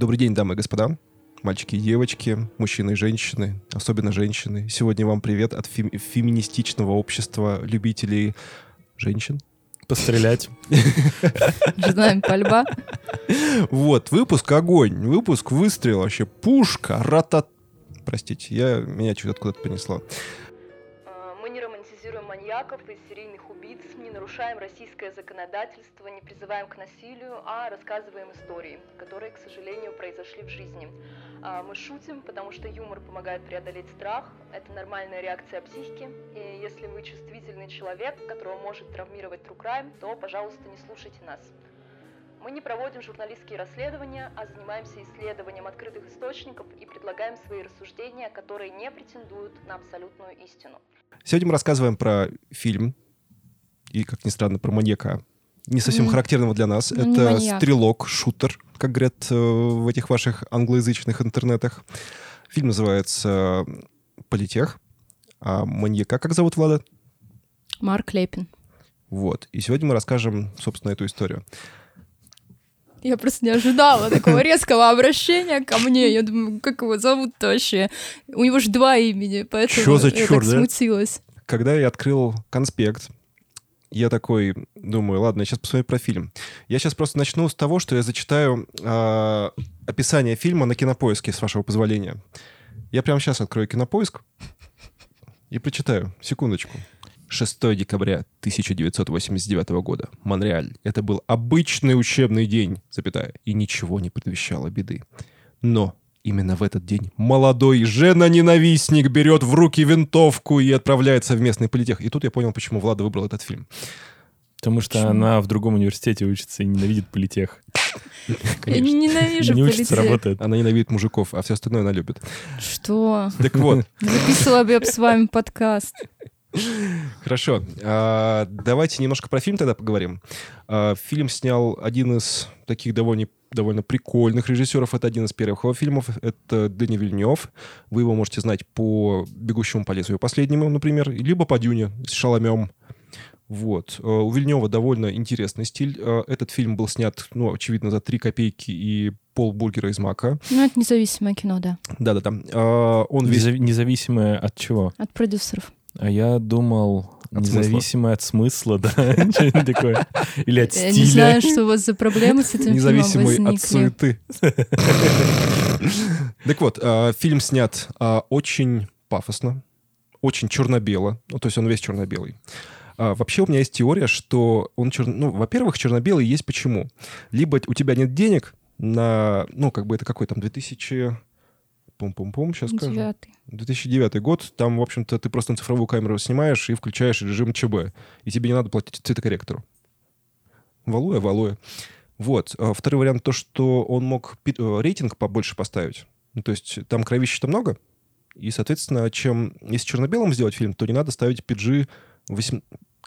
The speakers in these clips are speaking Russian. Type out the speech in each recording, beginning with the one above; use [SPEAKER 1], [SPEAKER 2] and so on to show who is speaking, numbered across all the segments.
[SPEAKER 1] Добрый день, дамы и господа, мальчики и девочки, мужчины и женщины, особенно женщины. Сегодня вам привет от фем- феминистичного общества любителей женщин.
[SPEAKER 2] Пострелять.
[SPEAKER 3] Знаем пальба.
[SPEAKER 1] Вот, выпуск огонь, выпуск выстрел, вообще пушка, ратат... Простите, я, меня что-то откуда-то понесло.
[SPEAKER 4] Маньяков и серийных убийц, не нарушаем российское законодательство, не призываем к насилию, а рассказываем истории, которые, к сожалению, произошли в жизни. А, Мы шутим, потому что юмор помогает преодолеть страх, это нормальная реакция психики, и если вы чувствительный человек, которого может травмировать true crime, то, пожалуйста, не слушайте нас. Мы не проводим журналистские расследования, а занимаемся исследованием открытых источников и предлагаем свои рассуждения, которые не претендуют на абсолютную истину.
[SPEAKER 1] Сегодня мы рассказываем про фильм, и, как ни странно, про маньяка. Не совсем
[SPEAKER 3] М.
[SPEAKER 1] характерного для нас.
[SPEAKER 3] Ну,
[SPEAKER 1] Это
[SPEAKER 3] маньяк.
[SPEAKER 1] стрелок, шутер, как говорят э, в этих ваших англоязычных интернетах. Фильм называется «Политех». А маньяка как зовут, Влада?
[SPEAKER 3] Марк Лепин.
[SPEAKER 1] Вот. И сегодня мы расскажем, собственно, эту историю.
[SPEAKER 3] Я просто не ожидала такого резкого обращения ко мне. Я думаю, как его зовут-то вообще? У него же два имени, поэтому
[SPEAKER 1] Чё за
[SPEAKER 3] я
[SPEAKER 1] чёрт,
[SPEAKER 3] так
[SPEAKER 1] да?
[SPEAKER 3] смутилась.
[SPEAKER 1] Когда я открыл конспект, я такой думаю, ладно, я сейчас посмотрю про фильм. Я сейчас просто начну с того, что я зачитаю а, описание фильма на кинопоиске, с вашего позволения. Я прямо сейчас открою кинопоиск и прочитаю. Секундочку. 6 декабря 1989 года. Монреаль. Это был обычный учебный день, запятая, и ничего не предвещало беды. Но именно в этот день молодой жена-ненавистник берет в руки винтовку и отправляется в местный политех. И тут я понял, почему Влада выбрал этот фильм.
[SPEAKER 2] Потому что
[SPEAKER 3] Почему?
[SPEAKER 2] она в другом университете учится и ненавидит политех.
[SPEAKER 3] Я не ненавижу
[SPEAKER 2] не учится, работает.
[SPEAKER 1] Она ненавидит мужиков, а все остальное она любит.
[SPEAKER 3] Что?
[SPEAKER 1] Так вот,
[SPEAKER 3] Записывала бы я с вами подкаст.
[SPEAKER 1] Хорошо. А, давайте немножко про фильм тогда поговорим. А, фильм снял один из таких довольно довольно прикольных режиссеров. Это один из первых его фильмов. Это Дени Вильнев. Вы его можете знать по «Бегущему по лезвию» последнему, например, либо по «Дюне» с Шаламем. Вот. Э, У Вильнева довольно интересный стиль. Этот фильм был снят, ну, очевидно, за три копейки и полбургера из мака.
[SPEAKER 3] Ну, это независимое кино, да.
[SPEAKER 1] Да-да-да. Он весь...
[SPEAKER 2] Независимое от чего?
[SPEAKER 3] От продюсеров.
[SPEAKER 2] А я думал,
[SPEAKER 1] От смысла.
[SPEAKER 2] независимое от смысла, да? Что-нибудь такое. Или от
[SPEAKER 3] Я не знаю,
[SPEAKER 2] стиля.
[SPEAKER 3] что у вас за проблемы с этим фильмом
[SPEAKER 1] Независимый от
[SPEAKER 3] возникли.
[SPEAKER 1] суеты. Так вот, э, фильм снят э, очень пафосно, очень черно-бело. Ну, то есть он весь черно-белый. А, Вообще у меня есть теория, что он черно... Ну, во-первых, черно-белый есть почему. Либо у тебя нет денег на... Ну, как бы это какой там 2000... Пум-пум-пум, сейчас скажу.
[SPEAKER 3] Девятый.
[SPEAKER 1] 2009 год, там, в общем-то, ты просто на цифровую камеру снимаешь и включаешь режим ЧБ. И тебе не надо платить цветокорректору. Валуя, валуя. Вот. А Второй вариант то, что он мог э, рейтинг побольше поставить. Ну, то есть там кровища-то много. И, соответственно, чем... Если черно-белым сделать фильм, то не надо ставить PG 8...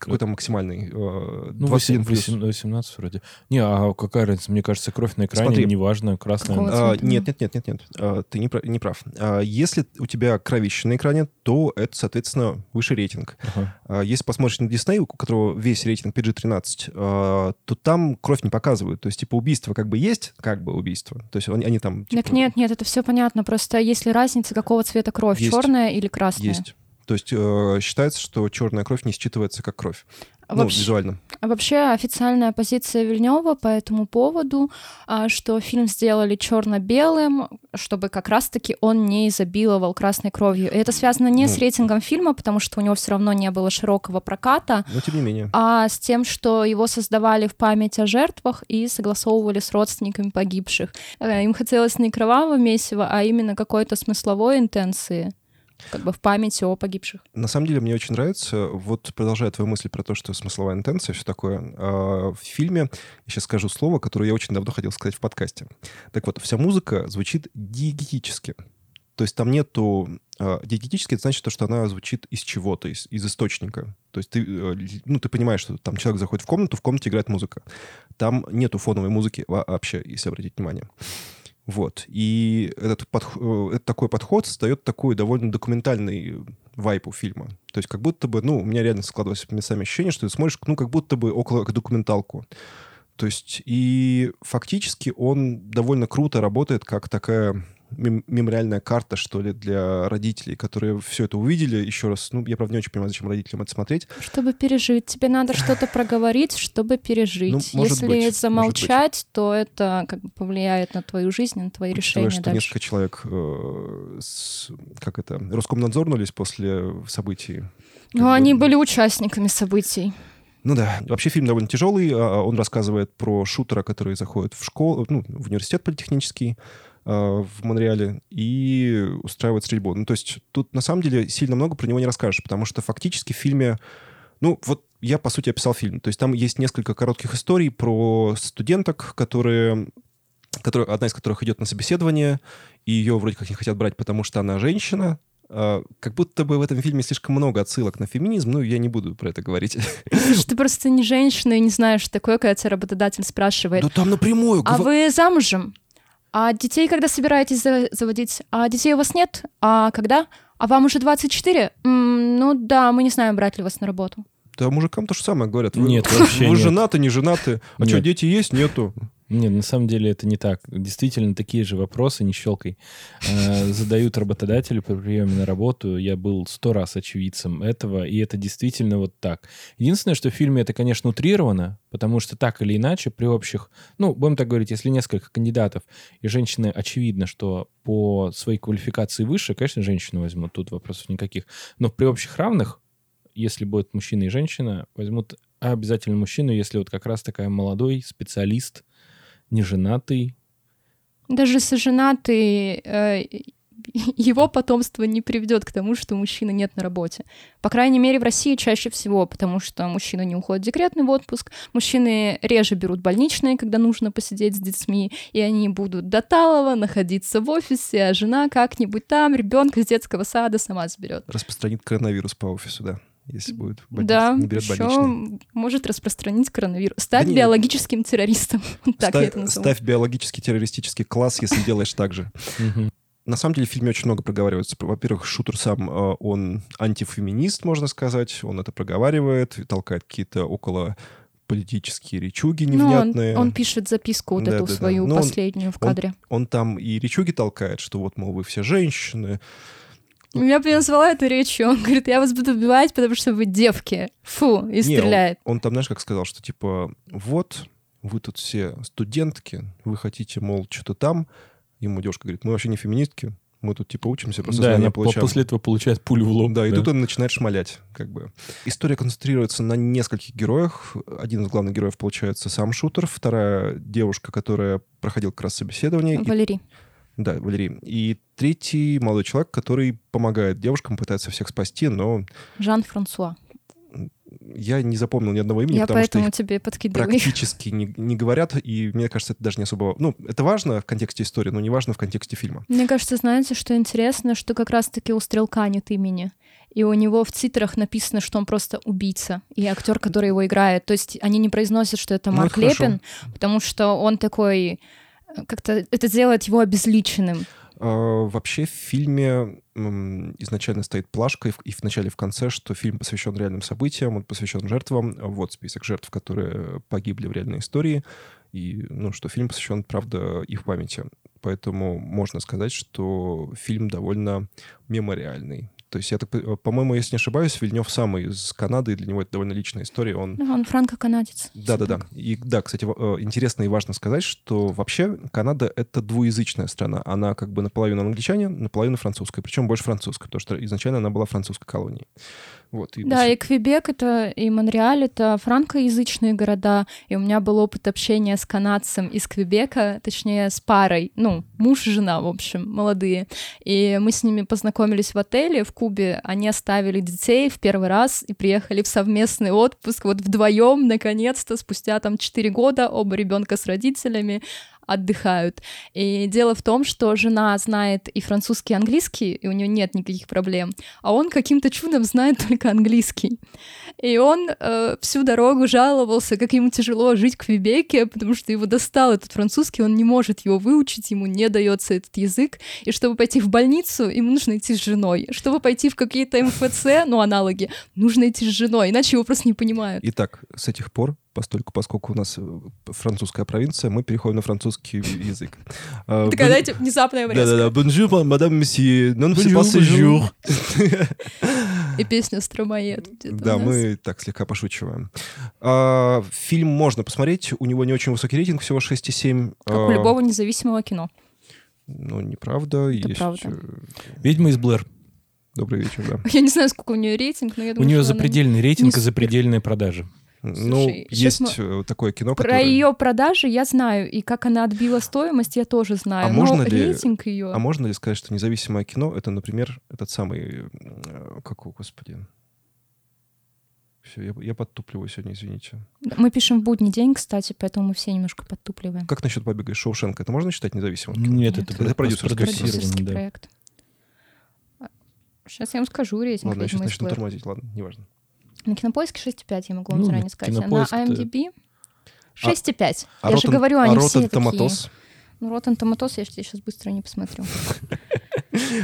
[SPEAKER 1] Какой там максимальный? Э,
[SPEAKER 2] Ну,
[SPEAKER 1] 21 плюс.
[SPEAKER 2] 18 18 вроде. Не, а какая разница? Мне кажется, кровь на экране,
[SPEAKER 1] Смотри.
[SPEAKER 2] неважно, красная.
[SPEAKER 1] А, нет, нет, нет, нет, нет. А, ты не, прав- не прав. А, если у тебя кровище на экране, то это, соответственно, выше рейтинг.
[SPEAKER 2] Ага.
[SPEAKER 1] А, Если посмотришь на Disney, у которого весь рейтинг PG-13, а, то там кровь не показывают. То есть, типа, убийство как бы есть, как бы убийство. То есть они, они там...
[SPEAKER 3] Так
[SPEAKER 1] типа,
[SPEAKER 3] нет, нет, это все понятно. Просто есть ли разница, какого цвета кровь,
[SPEAKER 1] Есть.
[SPEAKER 3] черная или красная?
[SPEAKER 1] Есть. То есть э, считается, что черная кровь не считывается как кровь. Ну,
[SPEAKER 3] вообще-
[SPEAKER 1] визуально.
[SPEAKER 3] А Вообще официальная позиция Вильнева по этому поводу, а, что фильм сделали черно-белым, чтобы как раз-таки он не изобиловал красной кровью. И это связано не с
[SPEAKER 1] Ну.
[SPEAKER 3] рейтингом фильма, потому что у него все равно не было широкого проката,
[SPEAKER 1] Но тем не менее.
[SPEAKER 3] а с тем, что его создавали в память о жертвах и согласовывали с родственниками погибших. Э, Им хотелось не кровавого месива, а именно какой-то смысловой интенции, как бы в памяти о погибших.
[SPEAKER 1] На самом деле мне очень нравится, вот продолжая твою мысль про то, что смысловая интенция, все такое, а, в фильме, я сейчас скажу слово, которое я очень давно хотел сказать в подкасте. Так вот, вся музыка звучит диегетически. То есть там нету... а, Диегетически это значит то, что она звучит из чего-то, из, из источника. То есть ты, э, ну, ты понимаешь, что там человек заходит в комнату, в комнате играет музыка. Там нету фоновой музыки вообще, если обратить внимание. Вот. И этот, подх- э, такой подход создает такой довольно документальный вайп у фильма. То есть как будто бы, ну, у меня реально складывалось местами ощущение, что ты смотришь, ну, как будто бы около документалку. То есть и фактически он довольно круто работает как такая мем- мемориальная карта, что ли, для родителей, которые все это увидели. Еще раз, ну, я, правда, не очень понимаю, зачем родителям это смотреть.
[SPEAKER 3] Чтобы пережить. Тебе надо что-то проговорить, чтобы пережить.
[SPEAKER 1] Ну,
[SPEAKER 3] Если
[SPEAKER 1] быть,
[SPEAKER 3] замолчать, то это как бы повлияет на твою жизнь, на твои
[SPEAKER 1] Учитывая,
[SPEAKER 3] решения
[SPEAKER 1] что
[SPEAKER 3] дальше.
[SPEAKER 1] несколько человек, э, с- как это, Роскомнадзорнулись после событий.
[SPEAKER 3] Ну,
[SPEAKER 1] бы-
[SPEAKER 3] они были участниками событий.
[SPEAKER 1] Ну да. Вообще фильм довольно тяжелый. А, Он рассказывает про шутера, который заходит в школу, ну, в университет политехнический в Монреале и устраивает стрельбу. Ну, то есть тут на самом деле сильно много про него не расскажешь, потому что фактически в фильме... Ну, вот я, по сути, описал фильм. То есть там есть несколько коротких историй про студенток, которые которые, одна из которых идет на собеседование, и ее вроде как не хотят брать, потому что она женщина. А, Как будто бы в этом фильме слишком много отсылок на феминизм, ну, я не буду про это говорить.
[SPEAKER 3] Слушай, Ты просто не женщина и не знаешь, что такое, когда тебя работодатель спрашивает,
[SPEAKER 1] Да там напрямую.
[SPEAKER 3] а вы замужем? А детей когда собираетесь за- заводить? А детей у вас нет? А когда? А вам уже 24? М, ну да, мы не знаем, брать ли вас на работу.
[SPEAKER 1] Да мужикам то же самое говорят. Вы,
[SPEAKER 2] Нет, вообще
[SPEAKER 1] Вы
[SPEAKER 2] нет.
[SPEAKER 1] женаты, не женаты? А что,
[SPEAKER 2] Нет.
[SPEAKER 1] дети есть? Нету.
[SPEAKER 2] Нет, на самом деле это не так. Действительно, такие же вопросы, не щелкай, э, задают работодатели при приеме на работу. Я был сто раз очевидцем этого, и это действительно вот так. Единственное, что в фильме это, конечно, утрировано, потому что так или иначе при общих, ну, будем так говорить, если несколько кандидатов, и женщины очевидно, что по своей квалификации выше, конечно, женщину возьмут, тут вопросов никаких. Но при общих равных, если будет мужчина и женщина, возьмут обязательно мужчину, если вот как раз такая молодой специалист, неженатый.
[SPEAKER 3] Даже если женатый, э, его потомство не приведет к тому, что мужчины нет на работе. По крайней мере, в России чаще всего, потому что мужчины не уходят в декретный отпуск, мужчины реже берут больничные, когда нужно посидеть с детьми, и они будут до талого находиться в офисе, а жена как-нибудь там ребенка с детского сада сама заберет.
[SPEAKER 1] Распространит коронавирус по офису, да. Если будет
[SPEAKER 3] Да, еще может распространить коронавирус. Стать
[SPEAKER 1] Да
[SPEAKER 3] биологическим террористом. Так я
[SPEAKER 1] Ставь,
[SPEAKER 3] это назову.
[SPEAKER 1] ставь биологический террористический класс, если делаешь так же. На самом деле в фильме очень много проговаривается. Во-первых, шутер сам, э, он антифеминист, можно сказать. Он это проговаривает, толкает какие-то около политические речуги
[SPEAKER 3] Ну, он,
[SPEAKER 1] невнятные.
[SPEAKER 3] он пишет записку вот
[SPEAKER 1] Да,
[SPEAKER 3] эту
[SPEAKER 1] да, да.
[SPEAKER 3] свою
[SPEAKER 1] Ну, он-
[SPEAKER 3] последнюю в
[SPEAKER 1] он-
[SPEAKER 3] кадре.
[SPEAKER 1] Он там и речуги толкает, что вот, мол, вы все женщины.
[SPEAKER 3] Я бы назвала эту речью. Он говорит, я вас буду убивать, потому что вы девки. Фу, и
[SPEAKER 1] Не,
[SPEAKER 3] стреляет.
[SPEAKER 1] Он, он там, знаешь, как сказал, что типа, вот, вы тут все студентки, вы хотите, мол, что-то там. Ему девушка говорит, мы вообще не феминистки, мы тут типа учимся, просто
[SPEAKER 2] Да,
[SPEAKER 1] знания
[SPEAKER 2] она по-
[SPEAKER 1] получаем.
[SPEAKER 2] после этого получает пулю в лоб.
[SPEAKER 1] Да, и тут он начинает шмалять, как бы. История концентрируется на нескольких героях. Один из главных героев, получается, сам шутер. Вторая девушка, которая проходила как раз собеседование. И-
[SPEAKER 3] Валерий.
[SPEAKER 1] Да, Валерий. И третий молодой человек, который помогает девушкам, пытается всех спасти, но
[SPEAKER 3] Жан-Франсуа.
[SPEAKER 1] я не запомнил ни одного имени,
[SPEAKER 3] Я
[SPEAKER 1] потому что их
[SPEAKER 3] тебе подкидываю.
[SPEAKER 1] практически не, не говорят, и мне кажется, это даже не особо... Ну, это важно в контексте истории, но не важно в контексте фильма.
[SPEAKER 3] Мне кажется, знаете, что интересно, что как раз-таки у Стрелка нет имени. И у него в титрах написано, что он просто убийца. И актер, который его играет. То есть они не произносят, что это
[SPEAKER 1] Ну,
[SPEAKER 3] Марк
[SPEAKER 1] это хорошо.
[SPEAKER 3] Лепин, потому что он такой... Как-то это делает его обезличенным.
[SPEAKER 1] А, Вообще в фильме изначально стоит плашка и в начале, и в конце, что фильм посвящен реальным событиям, он посвящен жертвам. Вот список жертв, которые погибли в реальной истории. И, ну, что фильм посвящен, правда, их памяти. Поэтому можно сказать, что фильм довольно мемориальный. То есть, я так, по- по-моему, если не ошибаюсь, Вильнев сам из Канады, для него это довольно личная история. Он
[SPEAKER 3] Ну, Он франко-канадец.
[SPEAKER 1] да-да-да. И да, кстати, э, интересно и важно сказать, что вообще Канада — это двуязычная страна. Она как бы наполовину англичане, наполовину французская. Причем больше французская, потому что изначально она была французской колонией. Вот. И
[SPEAKER 3] Да, и Квебек это и Монреаль это франкоязычные города, и у меня был опыт общения с канадцем из Квебека, точнее с парой, ну муж и жена, в общем, молодые, и мы с ними познакомились в отеле в Кубе, они оставили детей в первый раз и приехали в совместный отпуск. Вот вдвоем, наконец-то, спустя там 4 года, оба ребенка с родителями отдыхают. И дело в том, что жена знает и французский, и английский, и у нее нет никаких проблем, а он каким-то чудом знает только английский. И он э, всю дорогу жаловался, как ему тяжело жить в Квебеке, потому что его достал этот французский, он не может его выучить, ему не дается этот язык. И чтобы пойти в больницу, ему нужно идти с женой. Чтобы пойти в какие-то МФЦ, ну, аналоги, нужно идти с женой, иначе его просто не понимают.
[SPEAKER 1] Итак, с этих пор постольку, поскольку у нас э, французская провинция, мы переходим на французский язык. А,
[SPEAKER 3] Такая, знаете, внезапная врезка.
[SPEAKER 1] Да-да-да. Bonjour, madame, monsieur. Non, c'est.
[SPEAKER 3] И песня «Стромоед». у
[SPEAKER 1] Да, мы так слегка пошучиваем. А, Фильм можно посмотреть. У него не очень высокий рейтинг, всего 6,7.
[SPEAKER 3] Как у
[SPEAKER 1] А,
[SPEAKER 3] любого независимого кино.
[SPEAKER 1] Ну, неправда. Есть...
[SPEAKER 3] правда.
[SPEAKER 1] э,
[SPEAKER 2] «Ведьма из Блэр».
[SPEAKER 1] Добрый вечер, да.
[SPEAKER 3] Я не знаю, сколько у нее рейтинг, но я
[SPEAKER 2] У
[SPEAKER 3] думаю,
[SPEAKER 2] нее
[SPEAKER 3] что она-
[SPEAKER 2] запредельный рейтинг и запредельные продажи.
[SPEAKER 1] Ну, есть э, такое кино,
[SPEAKER 3] Про
[SPEAKER 1] которое...
[SPEAKER 3] ее продажи я знаю, и как она отбила стоимость, я тоже знаю.
[SPEAKER 1] А
[SPEAKER 3] но
[SPEAKER 1] можно ли-
[SPEAKER 3] рейтинг ее...
[SPEAKER 1] А можно ли сказать, что независимое кино — это, например, этот самый... э, Как, господи... Все, я, я подтупливаю сегодня, извините.
[SPEAKER 3] Мы пишем в будний день, кстати, поэтому мы все немножко подтупливаем.
[SPEAKER 1] Как насчет «Побега из Шоушенка»? Это можно считать независимым кино?
[SPEAKER 2] Нет,
[SPEAKER 3] Нет.
[SPEAKER 2] это,
[SPEAKER 1] Это продюсерское кино.
[SPEAKER 3] Продюсерский
[SPEAKER 2] да.
[SPEAKER 3] проект. Сейчас я вам скажу рейтинг
[SPEAKER 1] Ладно, я сейчас
[SPEAKER 3] «Ведьмы из
[SPEAKER 1] начну
[SPEAKER 3] Блэр».
[SPEAKER 1] тормозить, ладно, неважно.
[SPEAKER 3] На кинопоиске 6,5 я могу вам
[SPEAKER 2] Ну,
[SPEAKER 3] заранее сказать. А на IMDb 6,5.
[SPEAKER 1] А
[SPEAKER 3] я же
[SPEAKER 1] Rotten-
[SPEAKER 3] говорю,
[SPEAKER 1] а
[SPEAKER 3] они
[SPEAKER 1] Rotten
[SPEAKER 3] все такие.
[SPEAKER 1] Tomatoes?
[SPEAKER 3] Ну, Rotten Tomatoes я сейчас быстро не посмотрю.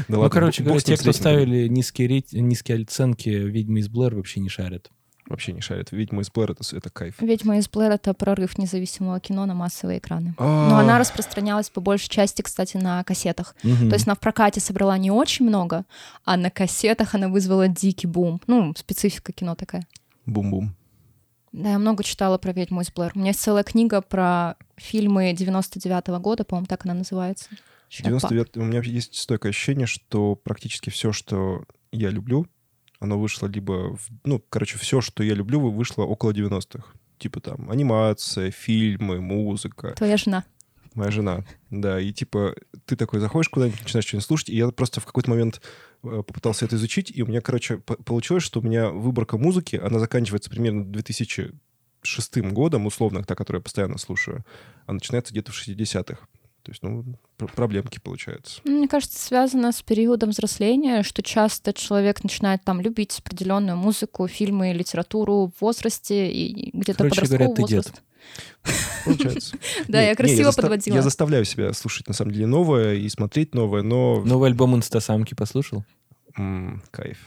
[SPEAKER 2] Ну, короче говоря, те, кто ставили низкие оценки «Ведьмы из Блэр», вообще не шарят.
[SPEAKER 1] Вообще не шарят. «Ведьма из Блэр» — это, это кайф.
[SPEAKER 3] «Ведьма из Блэр» — это прорыв независимого кино на массовые экраны.
[SPEAKER 1] А,
[SPEAKER 3] Но она распространялась по большей части, кстати, на кассетах. То есть она в прокате собрала не очень много, а на кассетах она вызвала дикий бум. Ну, специфика кино такая.
[SPEAKER 1] Бум-бум.
[SPEAKER 3] Да, я много читала про «Ведьму из Блэр». У меня есть целая книга про фильмы 99-го года, по-моему, так она называется. Ещё так
[SPEAKER 1] 99 У меня есть стойкое ощущение, что практически все, что я люблю, оно вышло либо... в- Ну, короче, все, что я люблю, вышло около 90-х. Типа там анимация, фильмы, музыка.
[SPEAKER 3] Твоя жена.
[SPEAKER 1] Моя жена. Да, и типа ты такой заходишь куда-нибудь, начинаешь что-нибудь слушать, и я просто в какой-то момент э, попытался это изучить, и у меня, короче, по- получилось, что у меня выборка музыки, она заканчивается примерно 2006 годом, условно, та, которую я постоянно слушаю, а начинается где-то в 60-х. То есть, ну, пр- проблемки получаются.
[SPEAKER 3] Ну, Мне кажется, связано с периодом взросления, что часто человек начинает там любить определенную музыку, фильмы, литературу в возрасте и где-то
[SPEAKER 2] Короче
[SPEAKER 3] подростковый
[SPEAKER 2] говоря, ты дед.
[SPEAKER 3] возраст.
[SPEAKER 1] Получается.
[SPEAKER 3] Да, я красиво подводила.
[SPEAKER 1] Я заставляю себя слушать, на самом деле, новое и смотреть новое, но...
[SPEAKER 2] Новый альбом «Инстасамки» послушал?
[SPEAKER 1] кайф.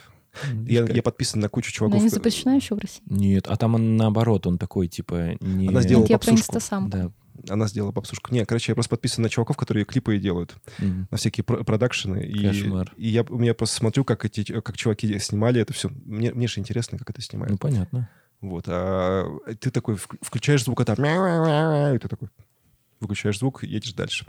[SPEAKER 1] Я, я подписан на кучу
[SPEAKER 3] Она
[SPEAKER 1] чуваков.
[SPEAKER 3] не запрещена еще в России.
[SPEAKER 2] Нет, а там он наоборот, он такой, типа, не...
[SPEAKER 1] Она сделала
[SPEAKER 3] Нет, я про инстасамку.
[SPEAKER 2] Да.
[SPEAKER 1] Она сделала попсушку. Не, короче, я просто подписан на чуваков, которые клипы и делают.
[SPEAKER 2] Мгм.
[SPEAKER 1] на всякие про- продакшены. И,
[SPEAKER 2] Кошмар.
[SPEAKER 1] и я, я просто смотрю, как эти, как чуваки снимали это все. Мне, мне же интересно, как это
[SPEAKER 2] Ну,
[SPEAKER 1] снимают.
[SPEAKER 2] понятно.
[SPEAKER 1] Вот. А ты такой вк- включаешь звук, а там... И ты такой выключаешь звук, едешь дальше.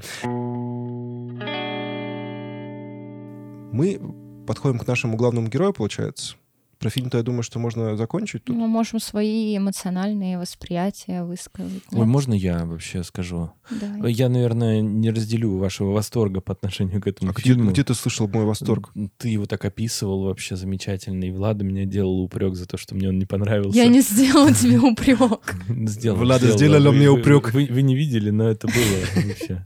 [SPEAKER 1] Мы подходим к нашему главному герою, получается. Про фильм-то я думаю, что можно закончить тут.
[SPEAKER 3] Мы можем свои эмоциональные восприятия высказать.
[SPEAKER 2] Ой, можно я вообще скажу?
[SPEAKER 3] Давай.
[SPEAKER 2] Я, наверное, не разделю вашего восторга по отношению к этому
[SPEAKER 1] А где,
[SPEAKER 2] фильму.
[SPEAKER 1] где ты слышал мой восторг?
[SPEAKER 2] Ты его так описывал вообще замечательно, и Влада меня делал упрек за то, что мне он не понравился.
[SPEAKER 3] Я не сделала тебе упрек.
[SPEAKER 2] Сделал,
[SPEAKER 1] Влада
[SPEAKER 2] сделал,
[SPEAKER 1] сделала мне упрек.
[SPEAKER 2] Вы, вы не видели, но это было вообще.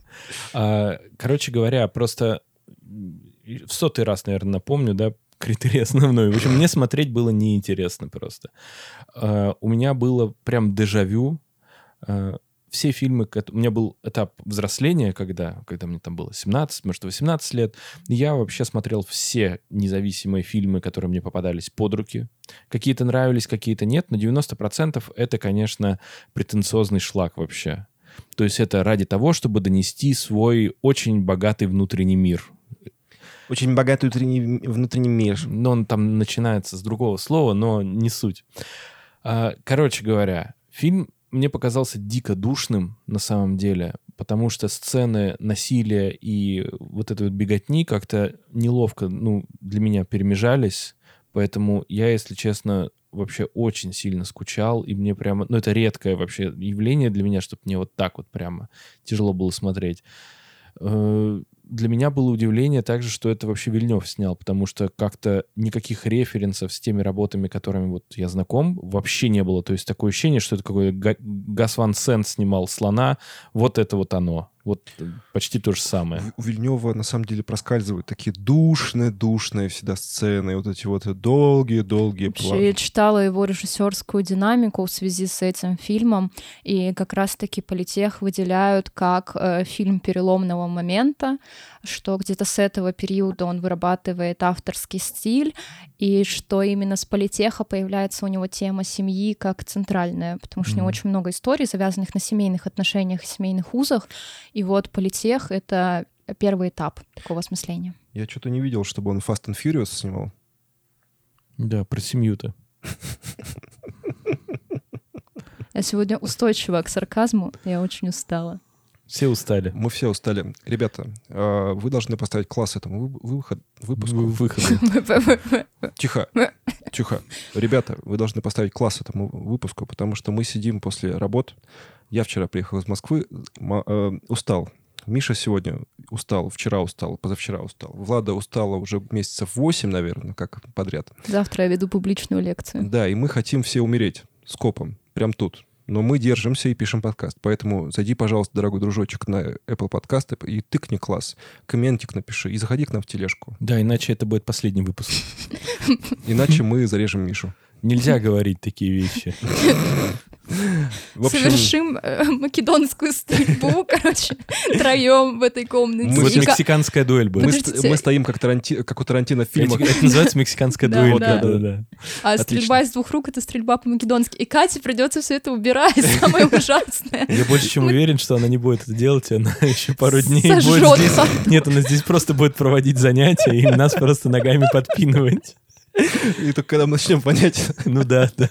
[SPEAKER 2] А, Короче говоря, просто в сотый раз, наверное, напомню, да, критерий основной. В общем, мне смотреть было неинтересно просто. А, У меня было прям дежавю. А, Все фильмы, у меня был этап взросления, когда, когда мне там было 17, может, 18 лет. Я вообще смотрел все независимые фильмы, которые мне попадались под руки. Какие-то нравились, какие-то нет, но 90% это, конечно, претенциозный шлак вообще. То есть это ради того, чтобы донести свой очень богатый внутренний мир.
[SPEAKER 1] Очень богатый внутренний, внутренний мир.
[SPEAKER 2] Но он там начинается с другого слова, но не суть. А, Короче говоря, фильм мне показался дико душным на самом деле, потому что сцены насилия и вот этой вот беготни как-то неловко, ну, для меня перемежались, поэтому я, если честно, вообще очень сильно скучал, и мне прямо, ну, это редкое вообще явление для меня, чтобы мне вот так вот прямо тяжело было смотреть. Для меня было удивление также, что это вообще Вильнев снял, потому что как-то никаких референсов с теми работами, которыми вот я знаком, вообще не было. То есть такое ощущение, что это какой-то Га- Гас Ван Сент снимал «Слона», вот это вот оно. Вот э, почти то же самое.
[SPEAKER 1] У Вильнева на самом деле проскальзывают такие душные, душные всегда сцены, вот эти вот долгие-долгие
[SPEAKER 3] Вообще, я читала его режиссерскую динамику в связи с этим фильмом, и как раз-таки политех выделяют как э, фильм переломного момента, что где-то с этого периода он вырабатывает авторский стиль, и что именно с политеха появляется у него тема семьи как центральная, потому что mm-hmm. у него очень много историй, завязанных на семейных отношениях и семейных узах, и вот политех — это первый этап такого осмысления.
[SPEAKER 1] Я что-то не видел, чтобы он Fast and Furious снимал.
[SPEAKER 2] Да, про семью-то.
[SPEAKER 3] Я сегодня устойчива к сарказму, я очень устала.
[SPEAKER 2] Все устали.
[SPEAKER 1] Мы все устали. Ребята, а, вы должны поставить класс этому выход, выпуску.
[SPEAKER 2] Выходу.
[SPEAKER 1] Тихо. Тихо. Ребята, вы должны поставить класс этому выпуску, потому что мы сидим после работ, я вчера приехал из Москвы, э, устал. Миша сегодня устал, вчера устал, позавчера устал. Влада устала уже месяцев 8, наверное, как подряд.
[SPEAKER 3] Завтра я веду публичную лекцию.
[SPEAKER 1] Да, и мы хотим все умереть скопом, прям тут. Но мы держимся и пишем подкаст. Поэтому зайди, пожалуйста, дорогой дружочек, на Apple подкасты и тыкни класс. Комментик напиши и заходи к нам в тележку.
[SPEAKER 2] Да, иначе это будет последний выпуск.
[SPEAKER 1] Иначе мы зарежем Мишу.
[SPEAKER 2] Нельзя говорить такие вещи.
[SPEAKER 3] Общем, Совершим э, македонскую стрельбу, короче, троем в этой комнате.
[SPEAKER 2] Мы, вот мексиканская дуэль будет.
[SPEAKER 1] Мы, мы стоим как, Таранти, как у Тарантино в фильмах.
[SPEAKER 2] Это, это называется мексиканская дуэль. Да, да, да.
[SPEAKER 3] А Отлично. стрельба из двух рук — это стрельба по-македонски. И Кате придется все это убирать, самое ужасное.
[SPEAKER 2] Я больше чем уверен, что она не будет это делать, и она еще пару дней будет здесь... Нет, она здесь просто будет проводить занятия и нас просто ногами подпинывать.
[SPEAKER 1] И только когда мы начнем понять.
[SPEAKER 2] Ну да, да.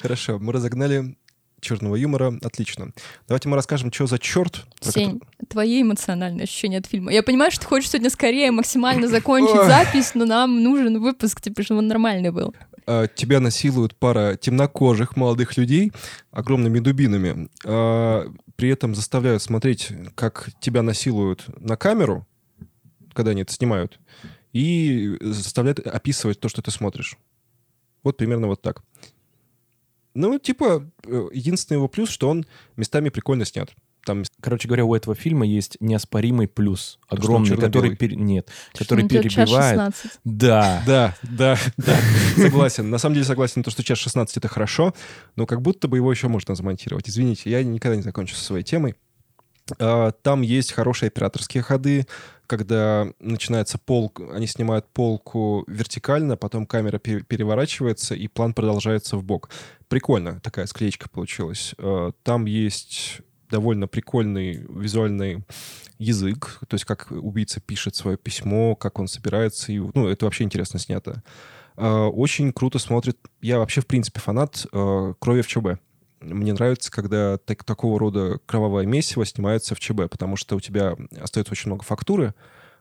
[SPEAKER 1] Хорошо, мы разогнали черного юмора. Отлично. Давайте мы расскажем, что за черт.
[SPEAKER 3] Сень, который... твои эмоциональные ощущения от фильма. Я понимаю, что ты хочешь сегодня скорее максимально закончить запись, но нам нужен выпуск, типа, чтобы он нормальный был.
[SPEAKER 1] А, тебя насилуют пара темнокожих молодых людей огромными дубинами. А, при этом заставляют смотреть, как тебя насилуют на камеру, когда они это снимают и заставляет описывать то, что ты смотришь. Вот примерно вот так. Ну, типа, э, единственный его плюс, что он местами прикольно снят. Там...
[SPEAKER 2] Короче говоря, у этого фильма есть неоспоримый плюс, огромный, который пер... нет, который перебивает. Да.
[SPEAKER 1] Да, да, да. Согласен. На самом деле согласен, то, что час 16 это хорошо, но как будто бы его еще можно замонтировать. Извините, я никогда не закончу со своей темой. А, там есть хорошие операторские ходы, когда начинается полк, они снимают полку вертикально, потом камера переворачивается, и план продолжается в бок. Прикольно, такая склеечка получилась. А, там есть довольно прикольный визуальный язык, то есть как убийца пишет свое письмо, как он собирается, и, ну, это вообще интересно снято. А, очень круто смотрит, я вообще, в принципе, фанат «Крови в ЧБ» мне нравится, когда так, такого рода кровавое месиво снимается в ЧБ, потому что у тебя остается очень много фактуры,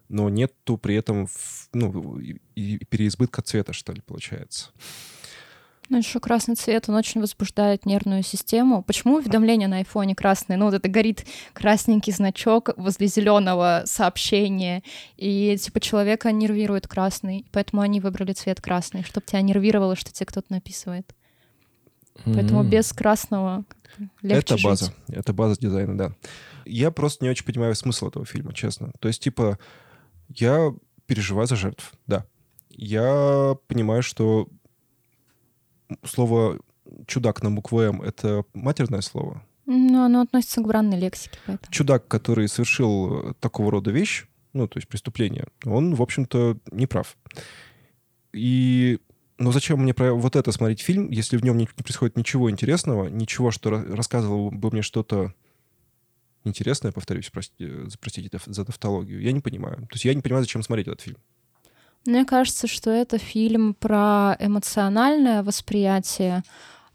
[SPEAKER 1] но нету при этом ну, и, и переизбытка цвета, что ли, получается.
[SPEAKER 3] Ну, еще красный цвет, он очень возбуждает нервную систему. Почему уведомления на айфоне красные? Ну, вот это горит красненький значок возле зеленого сообщения, и типа человека нервирует красный, поэтому они выбрали цвет красный, чтобы тебя нервировало, что тебе кто-то написывает. Поэтому mm-hmm. без красного легче
[SPEAKER 1] Это база.
[SPEAKER 3] Жить.
[SPEAKER 1] Это база дизайна, да. Я просто не очень понимаю смысл этого фильма, честно. То есть, типа, я переживаю за жертв, да. Я понимаю, что слово «чудак» на букву «М» — это матерное слово.
[SPEAKER 3] Ну, оно относится к бранной лексике, поэтому.
[SPEAKER 1] Чудак, который совершил такого рода вещь, ну, то есть преступление, он, в общем-то, не прав. И но зачем мне про вот это смотреть фильм, если в нем не, не происходит ничего интересного, ничего, что рассказывало бы мне что-то интересное, повторюсь, простите, простите за тавтологию, я не понимаю. То есть я не понимаю, зачем смотреть этот фильм.
[SPEAKER 3] Мне кажется, что это фильм про эмоциональное восприятие,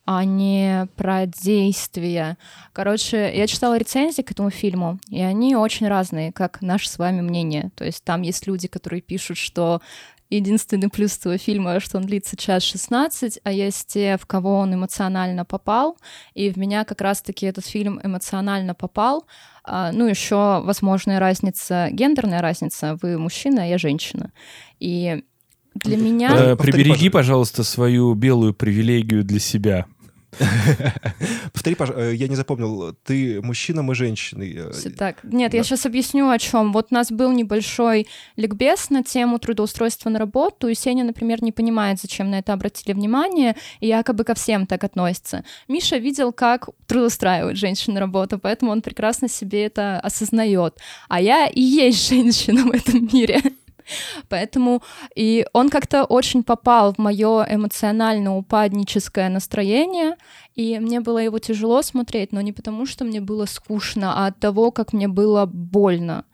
[SPEAKER 3] а не про действие. Короче, я читала рецензии к этому фильму, и они очень разные, как наше с вами мнение. То есть там есть люди, которые пишут, что единственный плюс этого фильма, что он длится час 16, а есть те, в кого он эмоционально попал, и в меня как раз-таки этот фильм эмоционально попал. А, ну, еще возможная разница, гендерная разница, вы мужчина, а я женщина. И для меня...
[SPEAKER 2] Э, прибереги, пожалуйста, свою белую привилегию для себя.
[SPEAKER 1] Повтори, пожалуйста, я не запомнил, ты мужчина, мы женщины.
[SPEAKER 3] Все так. Нет, да. я сейчас объясню, о чем. Вот у нас был небольшой ликбез на тему трудоустройства на работу, и Сеня, например, не понимает, зачем на это обратили внимание, и якобы ко всем так относится. Миша видел, как трудоустраивают женщин на работу, поэтому он прекрасно себе это осознает. А я и есть женщина в этом мире. Поэтому и он как-то очень попал в мое эмоционально-упадническое настроение, и мне было его тяжело смотреть, но не потому, что мне было скучно, а от того, как мне было больно.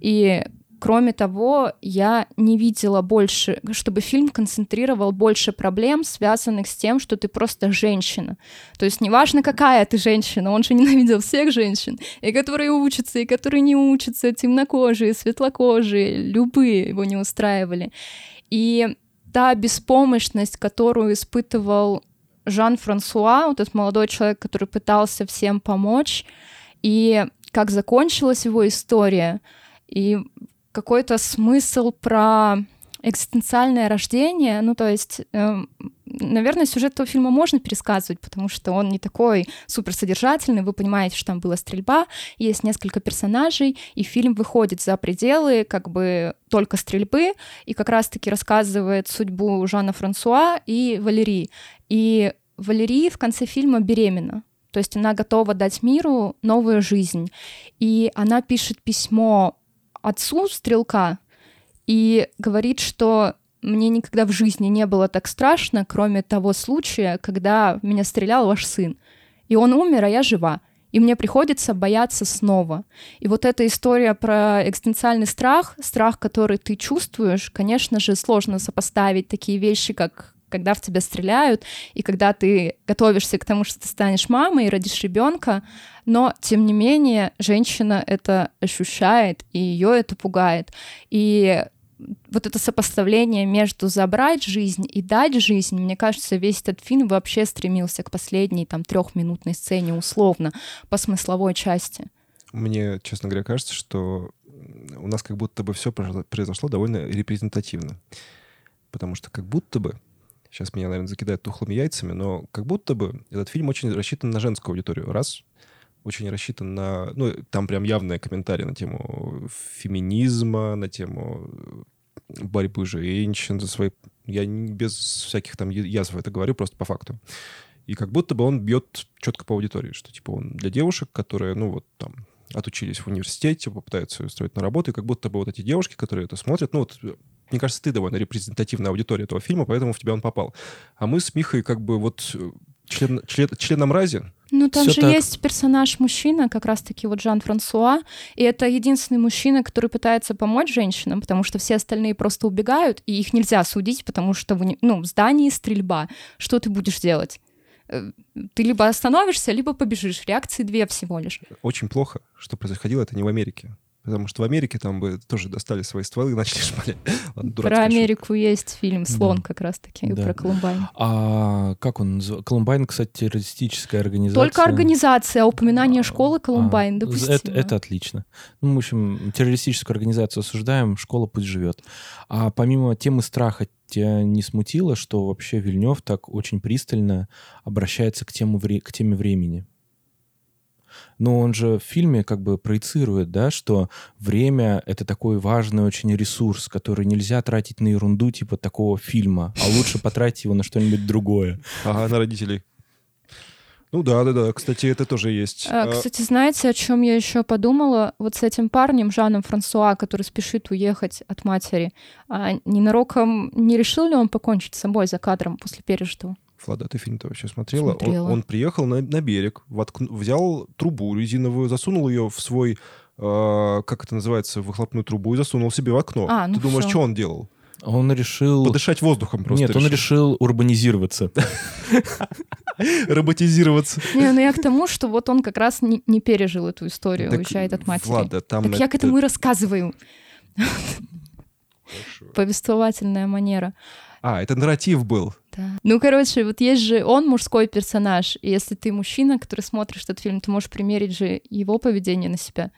[SPEAKER 3] И Кроме того, я не видела больше, чтобы фильм концентрировал больше проблем, связанных с тем, что ты просто женщина. То есть неважно, какая ты женщина, он же ненавидел всех женщин, и которые учатся, и которые не учатся, темнокожие, светлокожие, любые его не устраивали. И та беспомощность, которую испытывал Жан-Франсуа, вот этот молодой человек, который пытался всем помочь, и как закончилась его история, и какой-то смысл про экзистенциальное рождение, ну, то есть, э, наверное, сюжет этого фильма можно пересказывать, потому что он не такой суперсодержательный, вы понимаете, что там была стрельба, есть несколько персонажей, и фильм выходит за пределы как бы только стрельбы, и как раз-таки рассказывает судьбу Жана Франсуа и Валерии. И Валерии в конце фильма беременна, то есть она готова дать миру новую жизнь. И она пишет письмо отцу стрелка и говорит, что мне никогда в жизни не было так страшно, кроме того случая, когда меня стрелял ваш сын. И он умер, а я жива. И мне приходится бояться снова. И вот эта история про экзистенциальный страх, страх, который ты чувствуешь, конечно же, сложно сопоставить такие вещи, как когда в тебя стреляют, и когда ты готовишься к тому, что ты станешь мамой и родишь ребенка, но тем не менее женщина это ощущает, и ее это пугает. И вот это сопоставление между забрать жизнь и дать жизнь, мне кажется, весь этот фильм вообще стремился к последней там трехминутной сцене условно по смысловой части.
[SPEAKER 1] Мне, честно говоря, кажется, что у нас как будто бы все произошло довольно репрезентативно. Потому что как будто бы Сейчас меня, наверное, закидают тухлыми яйцами, но как будто бы этот фильм очень рассчитан на женскую аудиторию. Раз. Очень рассчитан на... Ну, там прям явные комментарии на тему феминизма, на тему борьбы женщин за свои... Я не без всяких там язв это говорю, просто по факту. И как будто бы он бьет четко по аудитории, что типа он для девушек, которые, ну вот там, отучились в университете, попытаются устроить на работу, и как будто бы вот эти девушки, которые это смотрят, ну вот мне кажется, ты довольно репрезентативная аудитория этого фильма, поэтому в тебя он попал. А мы с Михой как бы вот э, член, член, член мрази.
[SPEAKER 3] Ну, там Все же так. есть персонаж-мужчина, как раз-таки вот Жан-Франсуа, и это единственный мужчина, который пытается помочь женщинам, потому что все остальные просто убегают, и их нельзя судить, потому что в, ну, в здании стрельба. Что ты будешь делать? Э, ты либо остановишься, либо побежишь. Реакции две всего лишь.
[SPEAKER 1] Очень плохо, что происходило это не в Америке. Потому что в Америке там бы тоже достали свои стволы и начали шмалять.
[SPEAKER 3] Ладно, про Америку шутка. есть фильм «Слон» да. как раз-таки, да. про Колумбайн.
[SPEAKER 2] А как он называется? Колумбайн, кстати, террористическая организация.
[SPEAKER 3] Только организация, а упоминание а, школы Колумбайн а, допустимо.
[SPEAKER 2] Это, это отлично. Ну, в общем, террористическую организацию осуждаем, школа пусть живет. А помимо темы страха, тебя не смутило, что вообще Вильнев так очень пристально обращается к, тему, к теме времени? Но он же в фильме как бы проецирует, да, что время — это такой важный очень ресурс, который нельзя тратить на ерунду типа такого фильма, а лучше потратить его на что-нибудь другое.
[SPEAKER 1] Ага, на родителей. Ну да, да, да. Кстати, это тоже есть.
[SPEAKER 3] А, а кстати, знаете, о чем я еще подумала? Вот с этим парнем Жаном Франсуа, который спешит уехать от матери, а ненароком не решил ли он покончить с собой за кадром после пережитого?
[SPEAKER 1] Влада, ты фильм-то вообще смотрела? смотрела. Он, он приехал на, на берег, воткну, взял трубу резиновую, засунул ее в свой, э, как это называется, выхлопную трубу и засунул себе в окно. А, ну ты думаешь, все. что он делал?
[SPEAKER 2] Он решил...
[SPEAKER 1] Подышать воздухом просто.
[SPEAKER 2] Нет, решил. он решил урбанизироваться.
[SPEAKER 1] Роботизироваться.
[SPEAKER 3] Не, ну я к тому, что вот он как раз не, не пережил эту историю, так, уезжает от матери. Влада, там так это... я к этому и рассказываю. Повествовательная манера.
[SPEAKER 1] А, это нарратив был.
[SPEAKER 3] Да. Ну, короче, вот есть же он мужской персонаж, и если ты мужчина, который смотришь этот фильм, ты можешь примерить же его поведение на себя.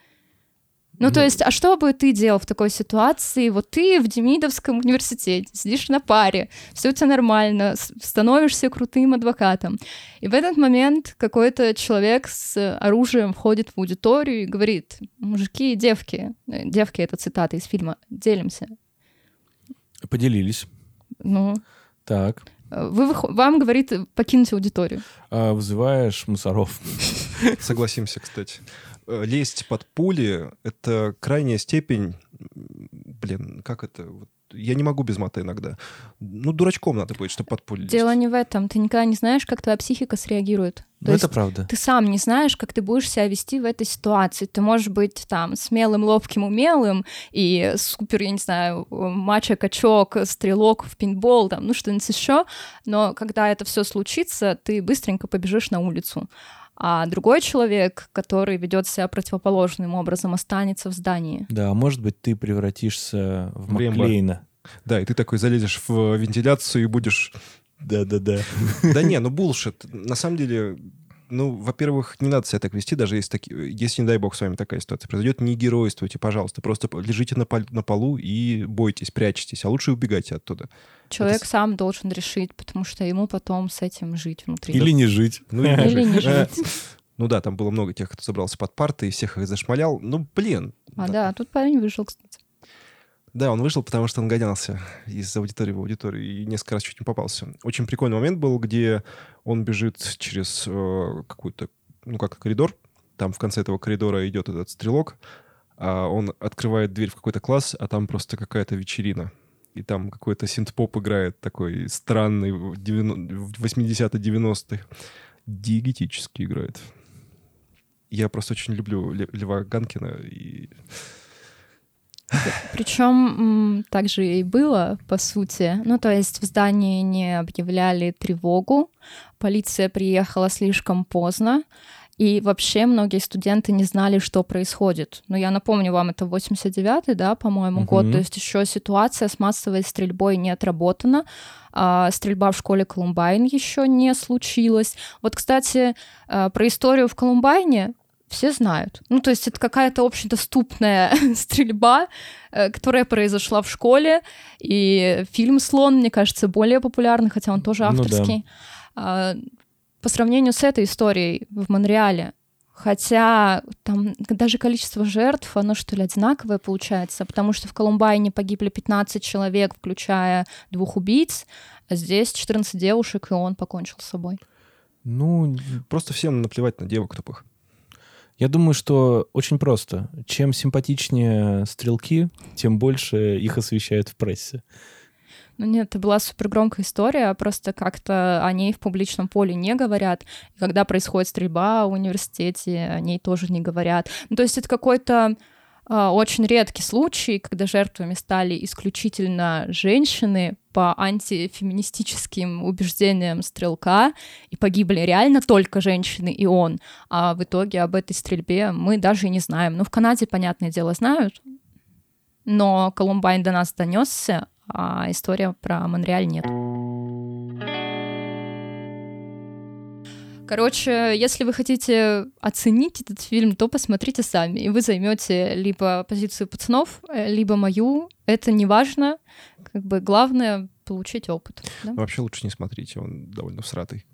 [SPEAKER 3] Ну, то
[SPEAKER 1] Ну,
[SPEAKER 3] есть, а что бы ты делал в такой ситуации? Вот ты в Демидовском университете, сидишь на паре, все у тебя нормально, становишься крутым адвокатом. И в этот момент какой-то человек с оружием входит в аудиторию и говорит, мужики и девки, э, девки — это цитата из фильма, делимся.
[SPEAKER 2] Поделились.
[SPEAKER 3] Ну,
[SPEAKER 2] Так.
[SPEAKER 3] Э, вы, вам говорит покинуть аудиторию.
[SPEAKER 2] А вызываешь мусоров.
[SPEAKER 1] Согласимся, кстати. Э, Лезть под пули — это крайняя степень... Блин, как это? Вот Я не могу без мата иногда. Ну, дурачком надо быть, чтобы под лезть.
[SPEAKER 3] Дело не в этом. Ты никогда не знаешь, как твоя психика среагирует.
[SPEAKER 2] Ну,
[SPEAKER 3] То
[SPEAKER 2] это
[SPEAKER 3] есть
[SPEAKER 2] правда.
[SPEAKER 3] ты сам не знаешь, как ты будешь себя вести в этой ситуации. Ты можешь быть там смелым, ловким, умелым и супер, я не знаю, мачо-качок, стрелок в пинбол, там, ну что-нибудь еще, но когда это все случится, ты быстренько побежишь на улицу. А другой человек, который ведет себя противоположным образом, останется в здании.
[SPEAKER 2] Да, а может быть, ты превратишься в. Маклейна.
[SPEAKER 1] Да, и ты такой залезешь в вентиляцию и будешь...
[SPEAKER 2] Да-да-да.
[SPEAKER 1] Да не, ну булшит. На самом деле, ну, во-первых, не надо себя так вести, даже если, таки... если, не дай бог, с вами такая ситуация произойдет, не геройствуйте, пожалуйста. Просто лежите на, пол- на полу и бойтесь, прячьтесь, а лучше убегайте оттуда.
[SPEAKER 3] Человек
[SPEAKER 1] с-
[SPEAKER 3] сам должен решить, потому что ему потом с этим жить внутри.
[SPEAKER 2] Или не жить.
[SPEAKER 1] Ну,
[SPEAKER 3] Или не
[SPEAKER 1] Э,
[SPEAKER 3] жить.
[SPEAKER 1] Ну да, там было много тех, кто забрался под парты и всех их зашмалял. Ну, блин.
[SPEAKER 3] А, да, тут парень вышел, кстати.
[SPEAKER 1] Да, он вышел, потому что он гонялся из аудитории в аудиторию и несколько раз чуть не попался. Очень прикольный момент был, где он бежит через э, какой-то, ну как коридор. Там в конце этого коридора идет этот стрелок. А он открывает дверь в какой-то класс, а там просто какая-то вечерина. И там какой-то синт-поп играет такой странный, в 90 в 80-90-х. Диегетически играет. Я просто очень люблю Ле- Льва Ганкина. И...
[SPEAKER 3] Причем так же и было, по сути. Ну, то есть в здании не объявляли тревогу, полиция приехала слишком поздно, и вообще многие студенты не знали, что происходит. Но я напомню вам, это 89-й, да, по-моему, год,
[SPEAKER 2] Мгм.
[SPEAKER 3] то есть еще ситуация с массовой стрельбой не отработана, а стрельба в школе Колумбайн еще не случилась. Вот, кстати, а, про историю в Колумбайне все знают. Ну, то есть это какая-то общедоступная стрельба, э, которая произошла в школе, и фильм «Слон», мне кажется, более популярный, хотя он тоже
[SPEAKER 2] Ну да.
[SPEAKER 3] авторский. А, По сравнению с этой историей в Монреале, хотя там даже количество жертв, оно что ли одинаковое получается, потому что в Колумбайне погибли 15 человек, включая двух убийц, а здесь 14 девушек, и он покончил с собой.
[SPEAKER 2] Ну,
[SPEAKER 1] Просто всем наплевать на девок тупых.
[SPEAKER 2] Я думаю, что очень просто. Чем симпатичнее стрелки, тем больше их освещают в прессе.
[SPEAKER 3] Ну нет, это была супер громкая история, просто как-то о ней в публичном поле не говорят. И когда происходит стрельба в университете, о ней тоже не говорят. Ну, то есть это какой-то а, очень редкий случай, когда жертвами стали исключительно женщины по антифеминистическим убеждениям стрелка, и погибли реально только женщины и он. А в итоге об этой стрельбе мы даже и не знаем. Ну, в Канаде, понятное дело, знают, но Колумбайн до нас донесся, а история про Монреаль нет. Короче, если вы хотите оценить этот фильм, то посмотрите сами, и вы займете либо позицию пацанов, либо мою. Это не важно. Как бы главное получить опыт. да?
[SPEAKER 1] Вообще лучше не смотрите, он довольно всратый.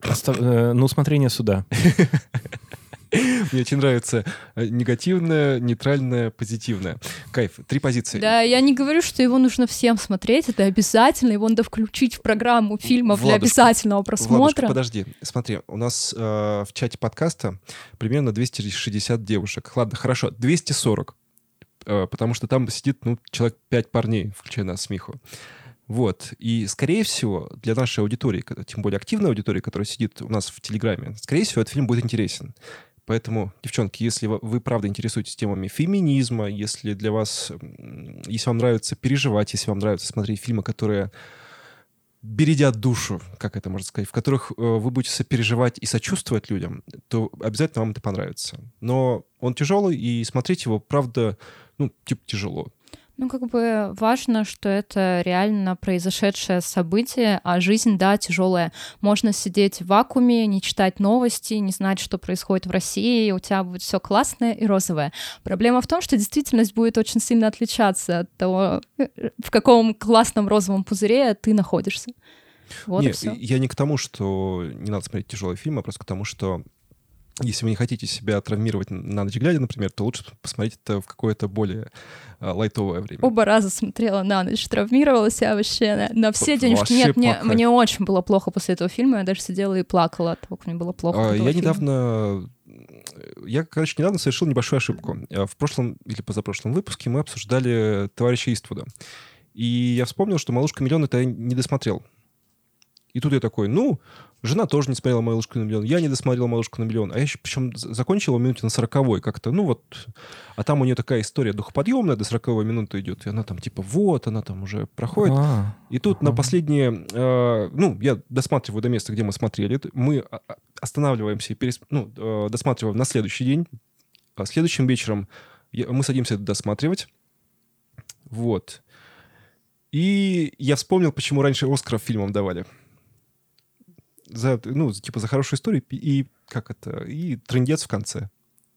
[SPEAKER 2] Оста- э, На усмотрение суда.
[SPEAKER 1] Мне очень нравится э, негативное, нейтральное, позитивное. Кайф. Три позиции.
[SPEAKER 3] Да, я не говорю, что его нужно всем смотреть, это обязательно, его надо включить в программу фильмов для
[SPEAKER 1] Владушка,
[SPEAKER 3] обязательного
[SPEAKER 1] Владушка,
[SPEAKER 3] просмотра.
[SPEAKER 1] подожди. Смотри, у нас э, в чате подкаста примерно 260 девушек. Ладно, хорошо, 240. Э, потому что там сидит, ну, человек 5 парней, включая нас с Миху. Вот. И, скорее всего, для нашей аудитории, тем более активной аудитории, которая сидит у нас в Телеграме, скорее всего, этот фильм будет интересен. Поэтому, девчонки, если вы, правда интересуетесь темами феминизма, если для вас, если вам нравится переживать, если вам нравится смотреть фильмы, которые бередят душу, как это можно сказать, в которых э, вы будете сопереживать и сочувствовать людям, то обязательно вам это понравится. Но он тяжелый, и смотреть его, правда, ну, типа, тяжело.
[SPEAKER 3] Ну, как бы важно, что это реально произошедшее событие, а жизнь, да, тяжелая. Можно сидеть в вакууме, не читать новости, не знать, что происходит в России, и у тебя будет все классное и розовое. Проблема в том, что действительность будет очень сильно отличаться от того, в каком классном розовом пузыре ты находишься. Вот и
[SPEAKER 1] Не,
[SPEAKER 3] всё.
[SPEAKER 1] я не к тому, что не надо смотреть тяжелый фильм, а просто к тому, что если вы не хотите себя травмировать на ночь глядя, например, то лучше посмотреть это в какое-то более а, лайтовое время.
[SPEAKER 3] Оба раза смотрела на ночь, травмировала себя вообще на, на все денежки. Нет, мне, мне очень было плохо после этого фильма, я даже сидела и плакала от того, как мне было плохо.
[SPEAKER 1] А, Я
[SPEAKER 3] фильма.
[SPEAKER 1] недавно... Я, короче, недавно совершил небольшую ошибку. А, В прошлом или позапрошлом выпуске мы обсуждали товарища Иствуда. И я вспомнил, что «Малышка миллион» это я не досмотрел. И тут я такой, ну, жена тоже не смотрела «Малышку на миллион», я не досмотрел «Малышку на миллион». А я еще, причем, закончил минуте на сороковой как-то, ну вот. А там у нее такая история духоподъемная, до сороковой минуты идет. И она там типа, вот, она там уже проходит.
[SPEAKER 2] А,
[SPEAKER 1] И тут на
[SPEAKER 2] Ага.
[SPEAKER 1] последнее, э, ну, я досматриваю до места, где мы смотрели. Мы а, а, останавливаемся и перес- ну, э, досматриваем на следующий день. А следующим вечером я- мы садимся это досматривать. Вот. И я вспомнил, почему раньше Оскаров фильмам давали. За, ну, типа за хорошую историю и как это, и трындец в конце.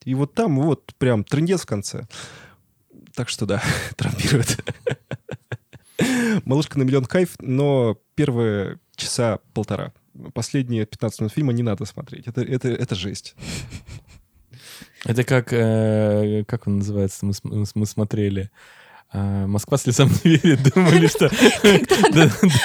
[SPEAKER 1] И вот там вот прям трындец в конце. Так что да, травмирует. Малышка на миллион кайф, но первые часа полтора. Последние 15 минут фильма не надо смотреть. Это, это, это жесть.
[SPEAKER 2] Это как, э, как он называется, мы, см- мы смотрели. А, Москва слезам не верит, думали, что...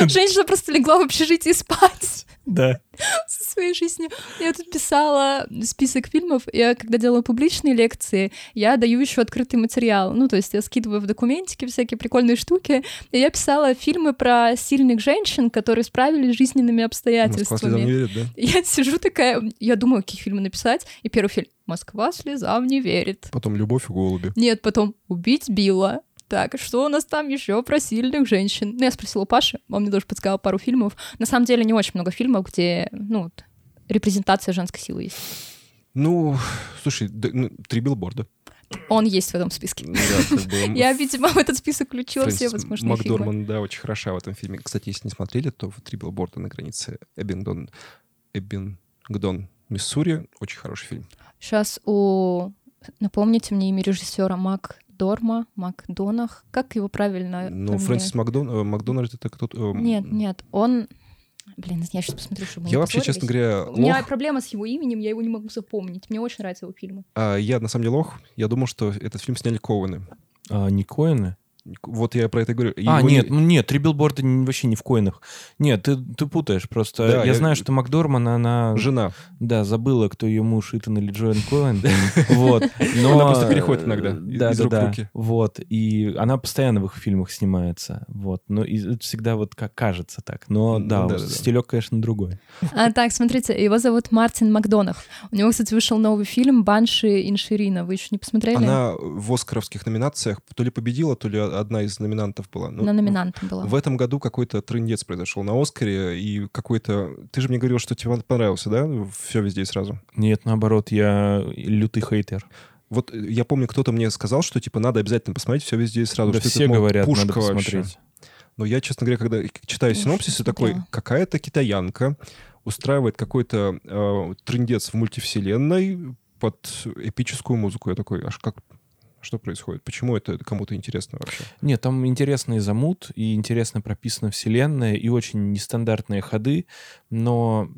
[SPEAKER 3] Женщина просто легла в общежитии спать
[SPEAKER 2] Да.
[SPEAKER 3] со своей жизнью. Я тут писала список фильмов. Я, когда делала публичные лекции, я даю еще открытый материал. Ну, то есть я скидываю в документики всякие прикольные штуки. И я писала фильмы про сильных женщин, которые справились с жизненными
[SPEAKER 1] Москва слезам не
[SPEAKER 3] обстоятельствами.
[SPEAKER 1] верит, да?
[SPEAKER 3] Я сижу такая, я думаю, какие фильмы написать. И первый фильм «Москва слезам не верит».
[SPEAKER 1] Потом «Любовь и голуби».
[SPEAKER 3] Нет, потом «Убить Билла». Так, что у нас там еще про сильных женщин? Ну, я спросила у Паши, он мне тоже подсказал пару фильмов. На самом деле не очень много фильмов, где, ну, вот, репрезентация женской силы есть.
[SPEAKER 1] Ну, слушай, ну, три билборда.
[SPEAKER 3] Он есть в этом списке.
[SPEAKER 1] Да, как бы,
[SPEAKER 3] Я, видимо, в этот список включила все
[SPEAKER 1] Фрэнсис
[SPEAKER 3] возможные фильмы.
[SPEAKER 1] Макдорман, да, очень хороша в этом фильме. Кстати, если не смотрели, то в «Три билборда на границе Эббингдон, Эббингдон, Миссури» очень хороший фильм.
[SPEAKER 3] Сейчас у... Напомните мне имя режиссера Мак Дорма, Макдонах. Как его правильно?
[SPEAKER 1] Ну,
[SPEAKER 3] фамилия?
[SPEAKER 1] Фрэнсис Макдон, э, Макдональд это кто-то... э,
[SPEAKER 3] Нет, нет, он... Блин, я сейчас посмотрю, чтобы мы
[SPEAKER 1] Я вообще, честно говоря,
[SPEAKER 3] У меня
[SPEAKER 1] лох.
[SPEAKER 3] проблема с его именем, я его не могу запомнить. Мне очень нравятся его фильмы.
[SPEAKER 1] А я, на самом деле, лох. Я думал, что этот фильм сняли Коуэны.
[SPEAKER 2] А, не Коэны?
[SPEAKER 1] Вот я про это говорю.
[SPEAKER 2] А,
[SPEAKER 1] Его не-
[SPEAKER 2] нет, ну нет, три билборда вообще не в коинах. Нет, ты, ты путаешь. Просто
[SPEAKER 1] Да,
[SPEAKER 2] я,
[SPEAKER 1] я-
[SPEAKER 2] знаю, что Макдорман, она...
[SPEAKER 1] Жена.
[SPEAKER 2] Да, забыла, кто ее муж, Итан или Джоэн Коэн. Вот. Но...
[SPEAKER 1] Она просто переходит иногда из-
[SPEAKER 2] Да,
[SPEAKER 1] из
[SPEAKER 2] да,
[SPEAKER 1] рук в
[SPEAKER 2] да.
[SPEAKER 1] руки.
[SPEAKER 2] Вот. И она постоянно в их фильмах снимается. Вот. Но и это всегда вот как кажется так. Но
[SPEAKER 1] Ну,
[SPEAKER 2] да,
[SPEAKER 1] да-да-да.
[SPEAKER 2] стилек, конечно, другой.
[SPEAKER 3] А, так, смотрите, его зовут Мартин Макдонах. У него, кстати, вышел новый фильм «Банши Инширина». Вы еще не посмотрели?
[SPEAKER 1] Она в оскаровских номинациях то ли победила, то ли одна из номинантов была. Ну,
[SPEAKER 3] На номинантом была.
[SPEAKER 1] В этом году какой-то трындец произошел на Оскаре, и какой-то... Ты же мне говорил, что тебе понравился, да? Все везде и сразу.
[SPEAKER 2] Нет, наоборот, я лютый хейтер.
[SPEAKER 1] Вот э, я помню, кто-то мне сказал, что типа надо обязательно посмотреть все везде и сразу.
[SPEAKER 2] Да
[SPEAKER 1] что это,
[SPEAKER 2] все
[SPEAKER 1] мол,
[SPEAKER 2] говорят,
[SPEAKER 1] пушка
[SPEAKER 2] надо
[SPEAKER 1] вообще.
[SPEAKER 2] посмотреть.
[SPEAKER 1] Но я, честно говоря, когда читаю синопсис, я такой, какая-то китаянка устраивает какой-то э, трындец в мультивселенной под эпическую музыку. Я такой, аж как... Что происходит? Почему это кому-то интересно вообще?
[SPEAKER 2] Нет, там интересный замут, и интересно прописана вселенная, и очень нестандартные ходы, но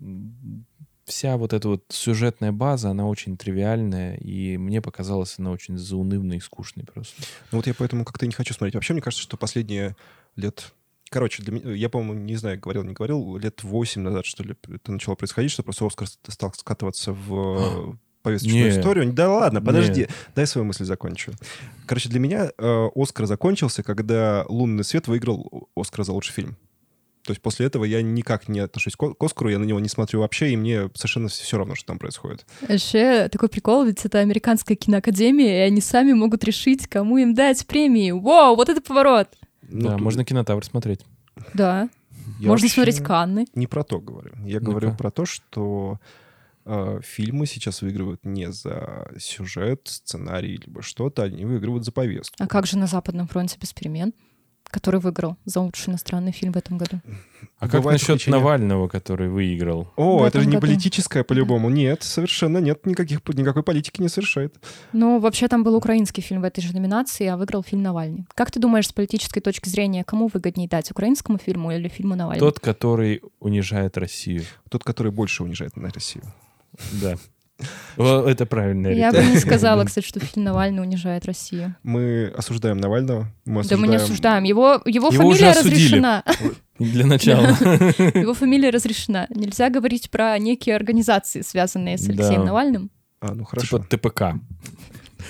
[SPEAKER 2] вся вот эта вот сюжетная база, она очень тривиальная, и мне показалось, она очень заунывной и скучной просто.
[SPEAKER 1] Ну вот я поэтому как-то не хочу смотреть. Вообще, мне кажется, что последние лет... Короче, для меня, я, по-моему, не знаю, говорил, не говорил, лет 8 назад, что ли, это начало происходить, что просто Оскар стал скатываться в повесточную
[SPEAKER 2] Не.
[SPEAKER 1] историю. Да ладно,
[SPEAKER 2] Не.
[SPEAKER 1] подожди, дай свою мысль закончу. Короче, для меня э, Оскар закончился, когда «Лунный свет» выиграл Оскар за лучший фильм. То есть после этого я никак не отношусь к Оскару, я на него не смотрю вообще, и мне совершенно все равно, что там происходит.
[SPEAKER 3] Вообще, такой прикол, ведь это американская киноакадемия, и они сами могут решить, кому им дать премии. Вау, вот это поворот!
[SPEAKER 1] Ну,
[SPEAKER 2] да,
[SPEAKER 1] тут
[SPEAKER 2] можно кинотавр смотреть.
[SPEAKER 3] Да,
[SPEAKER 1] я
[SPEAKER 3] можно смотреть Канны.
[SPEAKER 1] Не про то говорю. Я
[SPEAKER 2] Ну-ка.
[SPEAKER 1] говорю про то, что фильмы сейчас выигрывают не за сюжет, сценарий, либо что-то, они выигрывают за повестку.
[SPEAKER 3] А как же на Западном фронте без перемен? который выиграл за лучший иностранный фильм в этом году.
[SPEAKER 2] А как
[SPEAKER 1] Бывает
[SPEAKER 2] насчет
[SPEAKER 1] исключение.
[SPEAKER 2] Навального, который выиграл?
[SPEAKER 1] О,
[SPEAKER 3] В
[SPEAKER 1] это же не
[SPEAKER 3] году.
[SPEAKER 1] политическое по-любому. Нет, совершенно нет, никаких, никакой политики не совершает.
[SPEAKER 3] Ну, вообще там был украинский фильм в этой же номинации, а выиграл фильм Навальный. Как ты думаешь, с политической точки зрения, кому выгоднее дать, украинскому фильму или фильму Навального?
[SPEAKER 2] Тот, который унижает Россию.
[SPEAKER 1] Тот, который больше унижает на Россию.
[SPEAKER 2] Да. Это правильная
[SPEAKER 3] Я бы не сказала, кстати, что фильм Навальный унижает Россию.
[SPEAKER 1] Мы осуждаем Навального. Мы
[SPEAKER 3] Да мы не осуждаем. Его, его,
[SPEAKER 2] Его
[SPEAKER 3] фамилия разрешена.
[SPEAKER 2] Для начала.
[SPEAKER 3] Его фамилия разрешена. Нельзя говорить про некие организации, связанные с Алексеем
[SPEAKER 2] Да.
[SPEAKER 3] Навальным.
[SPEAKER 1] А, ну хорошо.
[SPEAKER 2] Типа ТПК.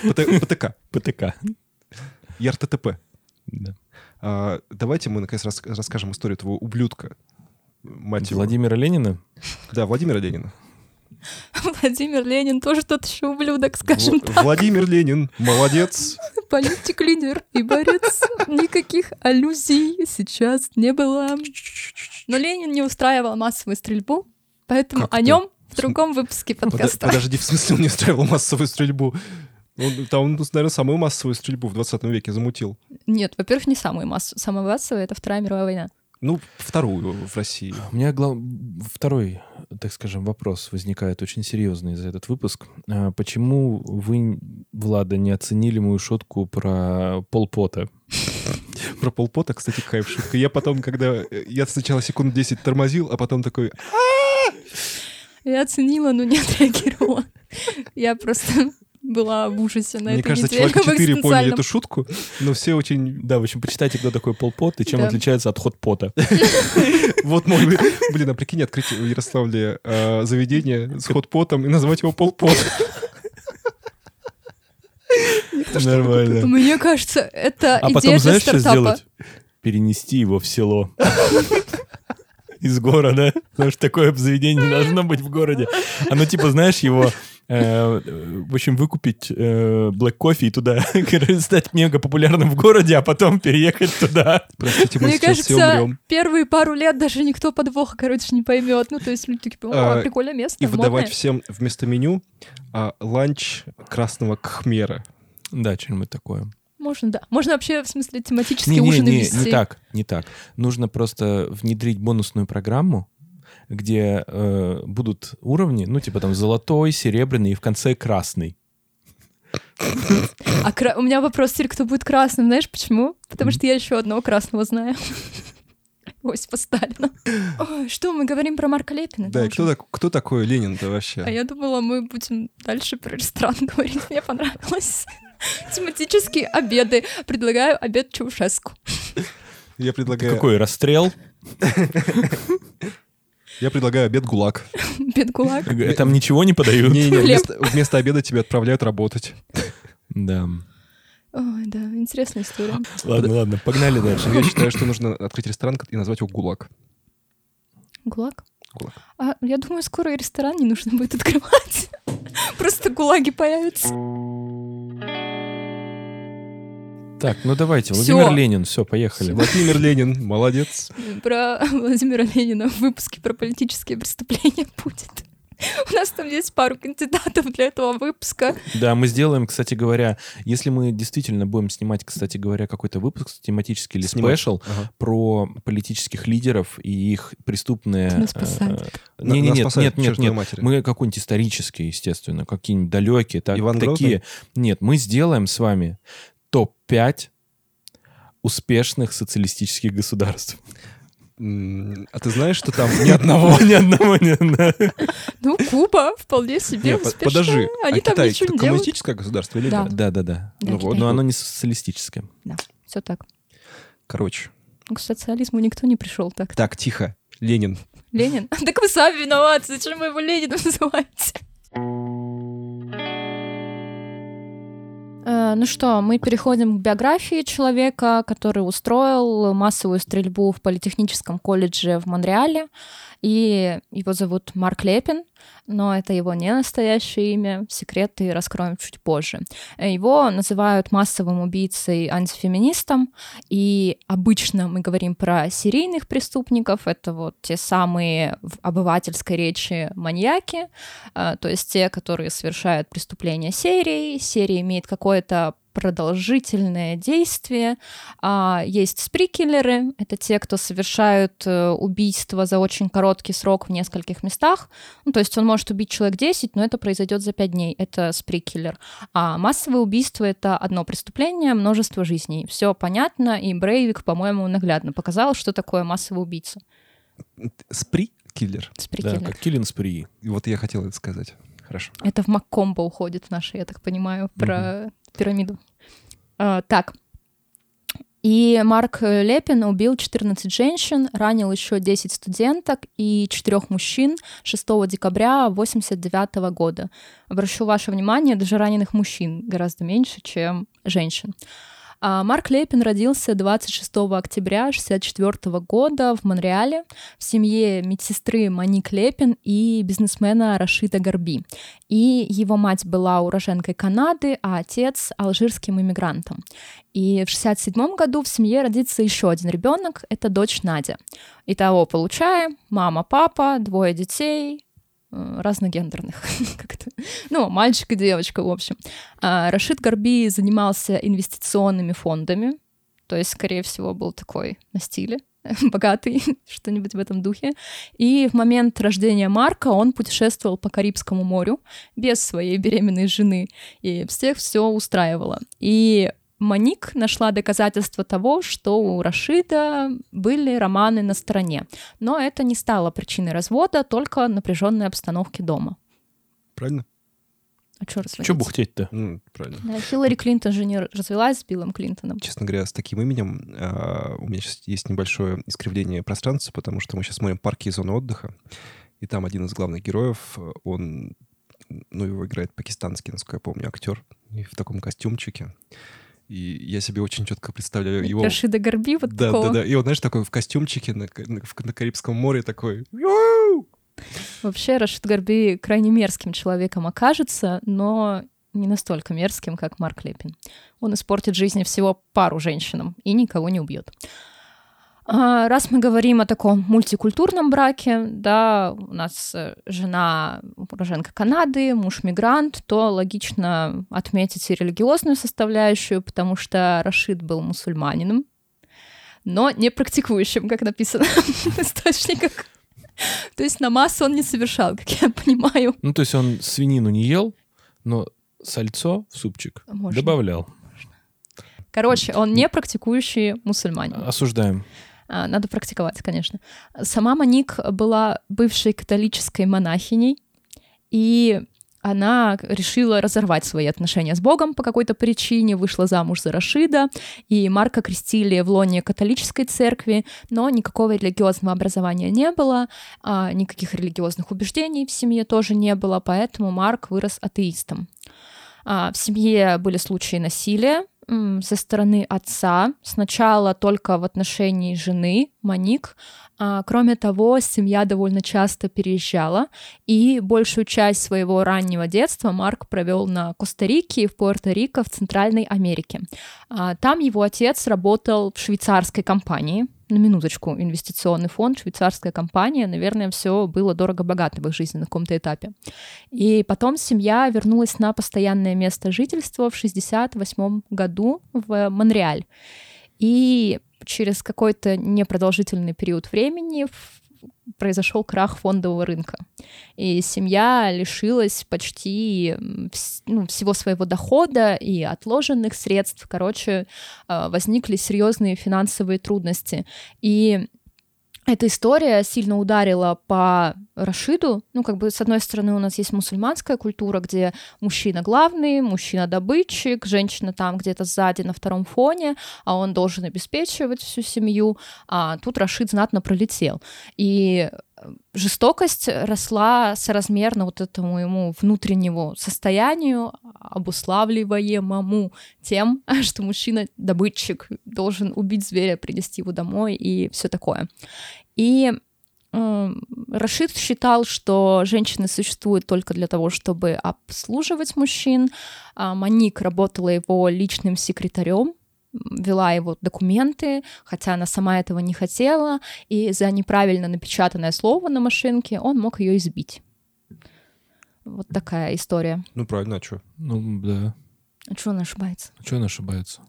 [SPEAKER 1] ПТ- ПТК.
[SPEAKER 2] ПТК.
[SPEAKER 1] ЯРТТП.
[SPEAKER 2] Да.
[SPEAKER 1] А, Давайте мы, наконец, рас- расскажем историю этого ублюдка. Мать его.
[SPEAKER 2] Владимира Ленина?
[SPEAKER 1] Да, Владимира Ленина.
[SPEAKER 3] Владимир Ленин тоже тот еще ублюдок, скажем
[SPEAKER 1] В-
[SPEAKER 3] так.
[SPEAKER 1] Владимир Ленин, молодец.
[SPEAKER 3] Политик, лидер и борец. Никаких аллюзий сейчас не было. Но Ленин не устраивал массовую стрельбу, поэтому
[SPEAKER 1] Как
[SPEAKER 3] о нем в другом выпуске подкаста.
[SPEAKER 1] Подожди, в смысле он не устраивал массовую стрельбу? Он, там, он, наверное, самую массовую стрельбу в 20 веке замутил.
[SPEAKER 3] Нет, во-первых, не самую массу. Самая массовая — это Вторая мировая война.
[SPEAKER 1] Ну, вторую в России.
[SPEAKER 2] У меня глав- второй, так скажем, вопрос возникает очень серьезный за этот выпуск. А Почему вы, Влада, не оценили мою шутку про полпота?
[SPEAKER 1] Про полпота, кстати, кайф шутка. Я потом, когда... э, Я сначала секунд 10 тормозил, а потом такой...
[SPEAKER 3] Я оценила, но не отреагировала. Я просто была в ужасе на
[SPEAKER 1] Мне
[SPEAKER 3] этой
[SPEAKER 1] кажется,
[SPEAKER 3] неделе
[SPEAKER 1] человек 4 поняли эту шутку, но все очень...
[SPEAKER 2] Да, в общем, почитайте, кто такой полпот и чем
[SPEAKER 3] Да.
[SPEAKER 2] отличается от хот-пота.
[SPEAKER 1] Вот мой... Блин, а прикинь, открыть в Ярославле э, заведение с хот-потом и назвать его полпот.
[SPEAKER 2] Нормально.
[SPEAKER 3] Мне кажется, это
[SPEAKER 2] А
[SPEAKER 3] идея
[SPEAKER 2] потом знаешь, что сделать? Перенести его в село. Из города. Потому что такое заведение не должно быть в городе. Оно типа, знаешь, его... э, в общем, выкупить э, Black Coffee и туда стать мега популярным в городе, а потом переехать туда.
[SPEAKER 1] Простите, мы
[SPEAKER 3] Мне
[SPEAKER 1] сейчас все
[SPEAKER 3] кажется,
[SPEAKER 1] умрем.
[SPEAKER 3] первые пару лет даже никто подвоха, короче, не поймет. Ну, то есть люди такие, о,
[SPEAKER 1] А,
[SPEAKER 3] прикольное место,
[SPEAKER 1] И выдавать
[SPEAKER 3] модное».
[SPEAKER 1] всем вместо меню а, ланч красного кхмера.
[SPEAKER 2] Да, что-нибудь такое.
[SPEAKER 3] Можно, да. Можно вообще, в смысле, тематические
[SPEAKER 2] Не, не,
[SPEAKER 3] ужины
[SPEAKER 2] не,
[SPEAKER 3] вести.
[SPEAKER 2] не так, не так. Нужно просто внедрить бонусную программу, где э, будут уровни, ну, типа там золотой, серебряный и в конце красный.
[SPEAKER 3] А кра- у меня вопрос теперь, кто будет красным, знаешь почему? Потому что я еще одного красного знаю. Осипа Сталина. Ой, что, мы говорим про Марка Лепина?
[SPEAKER 1] Да, и кто, так- кто такой Ленин-то вообще?
[SPEAKER 3] А я думала, мы будем дальше про ресторан говорить. Мне понравилось. Тематические обеды. Предлагаю обед Чаушеску.
[SPEAKER 1] Я предлагаю,
[SPEAKER 2] Какой расстрел?
[SPEAKER 1] я предлагаю обед ГУЛАГ.
[SPEAKER 3] Обед ГУЛАГ.
[SPEAKER 2] Там ничего не подают.
[SPEAKER 1] Вместо обеда тебя отправляют работать.
[SPEAKER 2] Да.
[SPEAKER 3] Ой, да, интересная история.
[SPEAKER 2] Ладно, ладно, погнали дальше.
[SPEAKER 1] Я считаю, что нужно открыть ресторан и назвать его ГУЛАГ.
[SPEAKER 3] ГУЛАГ?
[SPEAKER 1] ГУЛАГ.
[SPEAKER 3] А, я думаю, скоро и ресторан не нужно будет открывать. Просто ГУЛАГи появятся.
[SPEAKER 2] Так, ну давайте,
[SPEAKER 3] Всё.
[SPEAKER 2] Владимир Ленин, все, поехали.
[SPEAKER 1] Владимир Ленин, молодец.
[SPEAKER 3] Про Владимира Ленина в выпуске про политические преступления будет. У нас там есть пару кандидатов для этого выпуска.
[SPEAKER 2] Да, мы сделаем, кстати говоря, если мы действительно будем снимать, кстати говоря, какой-то выпуск тематический или
[SPEAKER 1] Снимать.
[SPEAKER 2] спешл
[SPEAKER 1] Ага.
[SPEAKER 2] про политических лидеров и их преступные...
[SPEAKER 3] Нас
[SPEAKER 2] э,
[SPEAKER 1] На-
[SPEAKER 2] Не, не,
[SPEAKER 1] нас
[SPEAKER 2] нет, нет, нет,
[SPEAKER 1] чертовой
[SPEAKER 2] нет.
[SPEAKER 1] матери.
[SPEAKER 2] Мы какой-нибудь исторический, естественно, какие-нибудь далекие, так,
[SPEAKER 1] Иван Грозный?
[SPEAKER 2] такие. Нет, мы сделаем с вами топ-5 успешных социалистических государств.
[SPEAKER 1] А ты знаешь, что там ни одного...
[SPEAKER 2] Ни одного, ни одного.
[SPEAKER 3] Ну, Куба вполне себе успешная.
[SPEAKER 1] подожди,
[SPEAKER 3] Они
[SPEAKER 1] а
[SPEAKER 3] там
[SPEAKER 1] Китай
[SPEAKER 3] ничего не делают.
[SPEAKER 1] коммунистическое государство или
[SPEAKER 3] Да.
[SPEAKER 1] нет?
[SPEAKER 2] Да, да, да.
[SPEAKER 3] Да,
[SPEAKER 1] Ну вот,
[SPEAKER 2] Но оно не социалистическое.
[SPEAKER 3] Все так.
[SPEAKER 1] Короче.
[SPEAKER 3] Ну, К социализму никто не пришел так.
[SPEAKER 1] Так, тихо. Ленин.
[SPEAKER 3] Ленин? Так вы сами виноваты. Зачем вы его Лениным называете? Э, ну что, мы переходим к биографии человека, который устроил массовую стрельбу в политехническом колледже в Монреале. И его зовут Марк Лепин, но это его не настоящее имя. Секреты раскроем чуть позже. Его называют массовым убийцей антифеминистом, и обычно мы говорим про серийных преступников. Это вот те самые в обывательской речи маньяки, а, то есть те, которые совершают преступления серии. Серия имеет какое-то продолжительное действие. А, есть сприкиллеры, это те, кто совершают э, убийство за очень короткий срок в нескольких местах. Ну, то есть он может убить человек 10, но это произойдет за 5 дней. Это сприкиллер. А массовое убийство — это одно преступление, множество жизней. Все понятно, и Брейвик, по-моему, наглядно показал, что такое массовый убийца.
[SPEAKER 1] Спри-киллер?
[SPEAKER 3] Сприкиллер.
[SPEAKER 2] Да, как Киллин Спри.
[SPEAKER 1] Вот я хотел это сказать. Хорошо.
[SPEAKER 3] Это в Маккомбо уходит в наши, я так понимаю, про пирамиду. А, так. И Марк Лепин убил 14 женщин, ранил еще 10 студенток и 4 мужчин 6 декабря 1989 года. Обращу ваше внимание, даже раненых мужчин гораздо меньше, чем женщин. А Марк Лепин родился 26 октября 1964 года в Монреале в семье медсестры Моник Лепин и бизнесмена Рашида Горби. И его мать была уроженкой Канады, а отец — алжирским иммигрантом. И в 1967 году в семье родится еще один ребенок, это дочь Надя. Итого получаем мама, папа, двое детей, Э, разногендерных. ну, мальчик и девочка, в общем. А, Рашид Горби занимался инвестиционными фондами, то есть, скорее всего, был такой на стиле, богатый, что-нибудь в этом духе. И в момент рождения Марка он путешествовал по Карибскому морю без своей беременной жены, и всех все устраивало. И Маник нашла доказательства того, что у Рашида были романы на стороне. Но это не стало причиной развода, только напряженной обстановки дома.
[SPEAKER 1] Правильно?
[SPEAKER 3] А что разводиться?
[SPEAKER 2] Че бухтеть-то?
[SPEAKER 1] Ну, правильно.
[SPEAKER 3] Да, Хиллари Клинтон же не развелась с Биллом Клинтоном.
[SPEAKER 1] Честно говоря, с таким именем а, у меня сейчас есть небольшое искривление пространства, потому что мы сейчас смотрим парки и зоны отдыха, и там один из главных героев, он, ну, его играет пакистанский, насколько я помню, актер, и в таком костюмчике. И я себе очень четко представляю его...
[SPEAKER 3] Рашида Горби вот
[SPEAKER 1] да,
[SPEAKER 3] такого.
[SPEAKER 1] да, да. И он, знаешь, такой в костюмчике на, на, на Карибском море такой...
[SPEAKER 3] Вообще Рашид Горби крайне мерзким человеком окажется, но не настолько мерзким, как Марк Лепин. Он испортит жизни всего пару женщинам и никого не убьет. А, раз мы говорим о таком мультикультурном браке, да, у нас э, жена уроженка Канады, муж мигрант, то логично отметить и религиозную составляющую, потому что Рашид был мусульманином, но не практикующим, как написано в источниках. То есть намаз он не совершал, как я понимаю.
[SPEAKER 2] Ну, то есть он свинину не ел, но сальцо в супчик
[SPEAKER 3] Можно.
[SPEAKER 2] добавлял.
[SPEAKER 3] Короче, он не практикующий мусульманин.
[SPEAKER 2] Осуждаем.
[SPEAKER 3] А, Надо практиковать, конечно. Сама Маник была бывшей католической монахиней, и она решила разорвать свои отношения с Богом по какой-то причине, вышла замуж за Рашида, и Марка крестили в лоне католической церкви, но никакого религиозного образования не было, а никаких религиозных убеждений в семье тоже не было, поэтому Марк вырос атеистом. А, В семье были случаи насилия, со стороны отца, сначала только в отношении жены, Маник. А, Кроме того, семья довольно часто переезжала, и большую часть своего раннего детства Марк провел на Коста-Рике и в Пуэрто-Рико в Центральной Америке. А, Там его отец работал в швейцарской компании, на минуточку, инвестиционный фонд, швейцарская компания, наверное, все было дорого-богато в их жизни на каком-то этапе. И потом семья вернулась на постоянное место жительства в 68 году в Монреаль. И через какой-то непродолжительный период времени в- произошел крах фондового рынка. И семья лишилась почти ну, всего своего дохода и отложенных средств. Короче, э, возникли серьезные финансовые трудности. И эта история сильно ударила по Рашиду. Ну, как бы, с одной стороны, у нас есть мусульманская культура, где мужчина главный, мужчина добытчик, женщина там где-то сзади на втором фоне, а он должен обеспечивать всю семью. А тут Рашид знатно пролетел. И жестокость росла соразмерно вот этому ему внутреннему состоянию, обуславливаемому тем, что мужчина-добытчик должен убить зверя, принести его домой и все такое. И Рашид считал, что женщины существуют только для того, чтобы обслуживать мужчин. Маник работала его личным секретарем, вела его документы, хотя она сама этого не хотела, и за неправильно напечатанное слово на машинке он мог ее избить. Вот такая история.
[SPEAKER 1] Ну, правильно, а что?
[SPEAKER 2] Ну, да.
[SPEAKER 3] А что он ошибается?
[SPEAKER 2] А что он ошибается?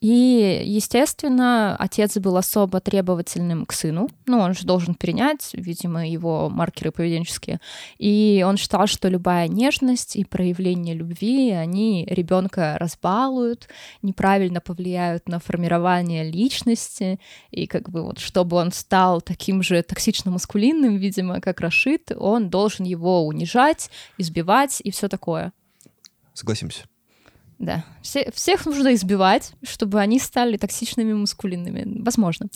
[SPEAKER 3] И, естественно, отец был особо требовательным к сыну. Ну, он же должен перенять, видимо, его маркеры поведенческие. И он считал, что любая нежность и проявление любви, они ребенка разбалуют, неправильно повлияют на формирование личности. И как бы вот, чтобы он стал таким же токсично-маскулинным, видимо, как Рашид, он должен его унижать, избивать и все такое.
[SPEAKER 1] Согласимся.
[SPEAKER 3] Да, Все, всех нужно избивать, чтобы они стали токсичными мускулинными. Возможно.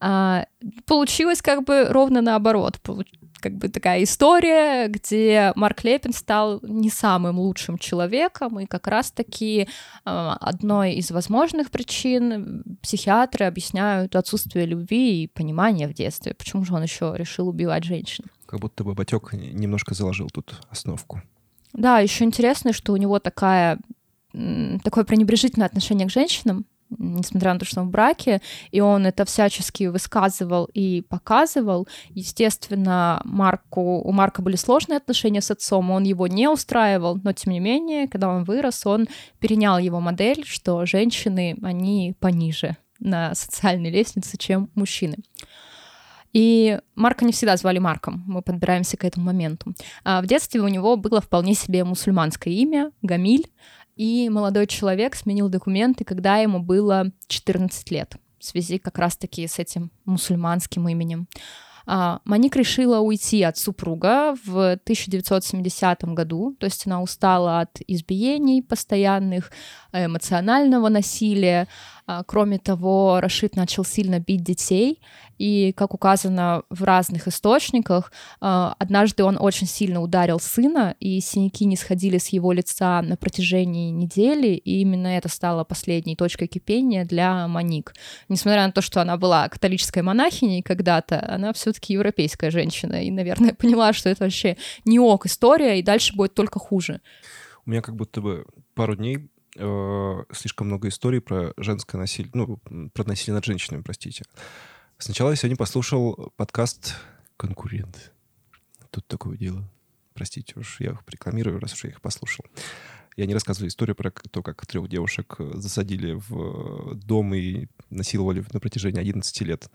[SPEAKER 3] А, получилось как бы ровно наоборот. Получ... Как бы такая история, где Марк Лепин стал не самым лучшим человеком, и как раз-таки а, одной из возможных причин психиатры объясняют отсутствие любви и понимания в детстве. Почему же он еще решил убивать женщин?
[SPEAKER 1] Как будто бы Батек немножко заложил тут основку.
[SPEAKER 3] Да, еще интересно, что у него такая такое пренебрежительное отношение к женщинам, несмотря на то, что он в браке, и он это всячески высказывал и показывал. Естественно, Марку, у Марка были сложные отношения с отцом, он его не устраивал, но тем не менее, когда он вырос, он перенял его модель, что женщины, они пониже на социальной лестнице, чем мужчины. И Марка не всегда звали Марком, мы подбираемся к этому моменту. А в детстве у него было вполне себе мусульманское имя, Гамиль, и молодой человек сменил документы, когда ему было 14 лет, в связи как раз-таки с этим мусульманским именем. А, Маник решила уйти от супруга в 1970 году, то есть она устала от избиений постоянных, эмоционального насилия. А, кроме того, Рашид начал сильно бить детей, и, как указано в разных источниках, а, однажды он очень сильно ударил сына, и синяки не сходили с его лица на протяжении недели, и именно это стало последней точкой кипения для Маник. Несмотря на то, что она была католической монахиней когда-то, она все-таки европейская женщина, и, наверное, поняла, что это вообще не ок история, и дальше будет только хуже.
[SPEAKER 1] У меня как будто бы пару дней э, слишком много историй про женское насилие, ну, про насилие над женщинами, простите. Сначала я сегодня послушал подкаст «Конкурент». Тут такое дело. Простите уж, я их рекламирую, раз уж я их послушал. Я не рассказываю историю про то, как трех девушек засадили в дом и насиловали на протяжении 11 лет.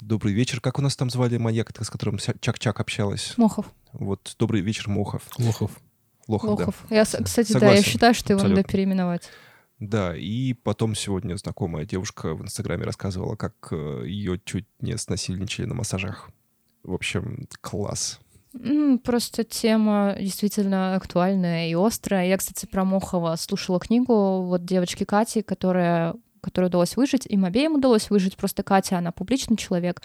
[SPEAKER 1] Добрый вечер. Как у нас там звали маньяк, с которым Чак-Чак общалась?
[SPEAKER 3] Мохов.
[SPEAKER 1] Вот, добрый вечер, Мохов.
[SPEAKER 2] Лохов.
[SPEAKER 1] Лохов,
[SPEAKER 3] Лохов.
[SPEAKER 1] да.
[SPEAKER 3] Я, кстати,
[SPEAKER 1] Согласен.
[SPEAKER 3] да, я считаю, что его надо
[SPEAKER 1] Абсолютно.
[SPEAKER 3] переименовать.
[SPEAKER 1] Да, и потом сегодня знакомая девушка в Инстаграме рассказывала, как э, ее чуть не снасильничали на массажах. В общем, класс.
[SPEAKER 3] Просто тема действительно актуальная и острая. Я, кстати, про Мохова слушала книгу вот девочки Кати, которая которой удалось выжить, им обеим удалось выжить, просто Катя, она публичный человек,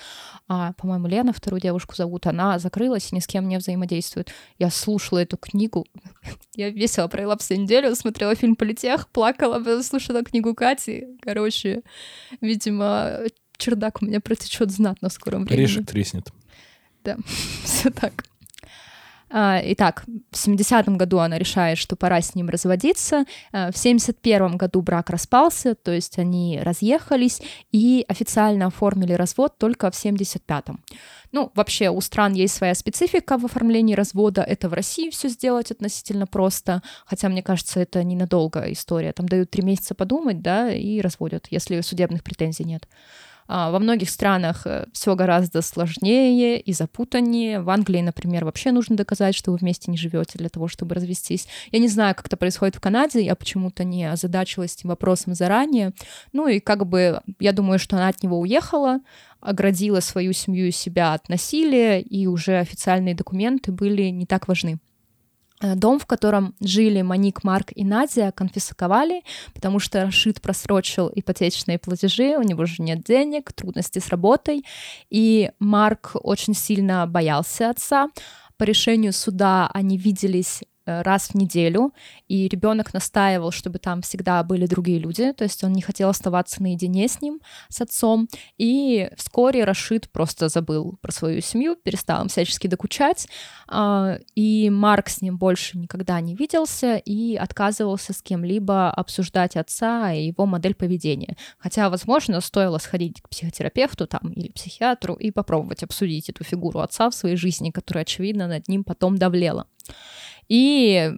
[SPEAKER 3] а, по-моему, Лена, вторую девушку зовут, она закрылась и ни с кем не взаимодействует. Я слушала эту книгу, я весело провела всю неделю, смотрела фильм «Политех», плакала, потом слушала книгу Кати, короче, видимо, чердак у меня протечет знатно в скором времени.
[SPEAKER 2] Орешек треснет.
[SPEAKER 3] Все так. А, Итак, в 70-м году она решает, что пора с ним разводиться. А, В 71-м году брак распался, то есть они разъехались и официально оформили развод только в 75-м. Ну, вообще у стран есть своя специфика в оформлении развода. Это в России все сделать относительно просто, хотя, мне кажется, это ненадолго история. Там дают три месяца подумать, да, и разводят, если судебных претензий нет. А, Во многих странах все гораздо сложнее и запутаннее. В Англии, например, вообще нужно доказать, что вы вместе не живете для того, чтобы развестись. Я не знаю, как это происходит в Канаде, я почему-то не озадачилась этим вопросом заранее. Ну и как бы я думаю, что она от него уехала, оградила свою семью и себя от насилия, и уже официальные документы были не так важны. Э, Дом, в котором жили Маник, Марк и Надя, конфисковали, потому что Рашид просрочил ипотечные платежи, у него же нет денег, трудности с работой, и Марк очень сильно боялся отца. По решению суда они виделись раз в неделю, и ребенок настаивал, чтобы там всегда были другие люди, то есть он не хотел оставаться наедине с ним, с отцом, и вскоре Рашид просто забыл про свою семью, перестал им всячески докучать, а, и Марк с ним больше никогда не виделся и отказывался с кем-либо обсуждать отца и его модель поведения. Хотя, возможно, стоило сходить к психотерапевту там или психиатру и попробовать обсудить эту фигуру отца в своей жизни, которая, очевидно, над ним потом давлела. И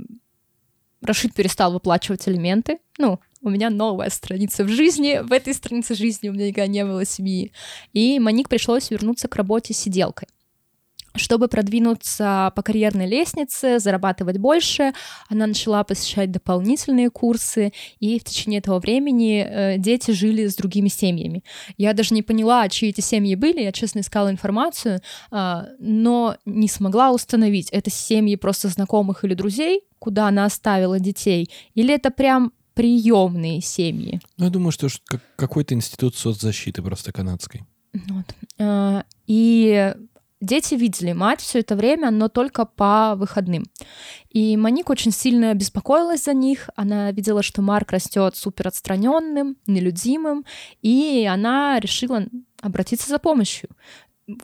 [SPEAKER 3] Рашид перестал выплачивать элементы. Ну, у меня новая страница в жизни. В этой странице жизни у меня никогда не было семьи. И Маник пришлось вернуться к работе сиделкой. Чтобы продвинуться по карьерной лестнице, зарабатывать больше, она начала посещать дополнительные курсы, и в течение этого времени э, дети жили с другими семьями. Я даже не поняла, чьи эти семьи были, я честно искала информацию, э, но не смогла установить, это семьи просто знакомых или друзей, куда она оставила детей, или это прям приемные семьи.
[SPEAKER 2] Ну, я думаю, что какой-то институт соцзащиты просто канадской.
[SPEAKER 3] Вот. Э, и Дети видели мать все это время, но только по выходным. И Моник очень сильно беспокоилась за них. Она видела, что Марк растет супер отстраненным, нелюдимым, и она решила обратиться за помощью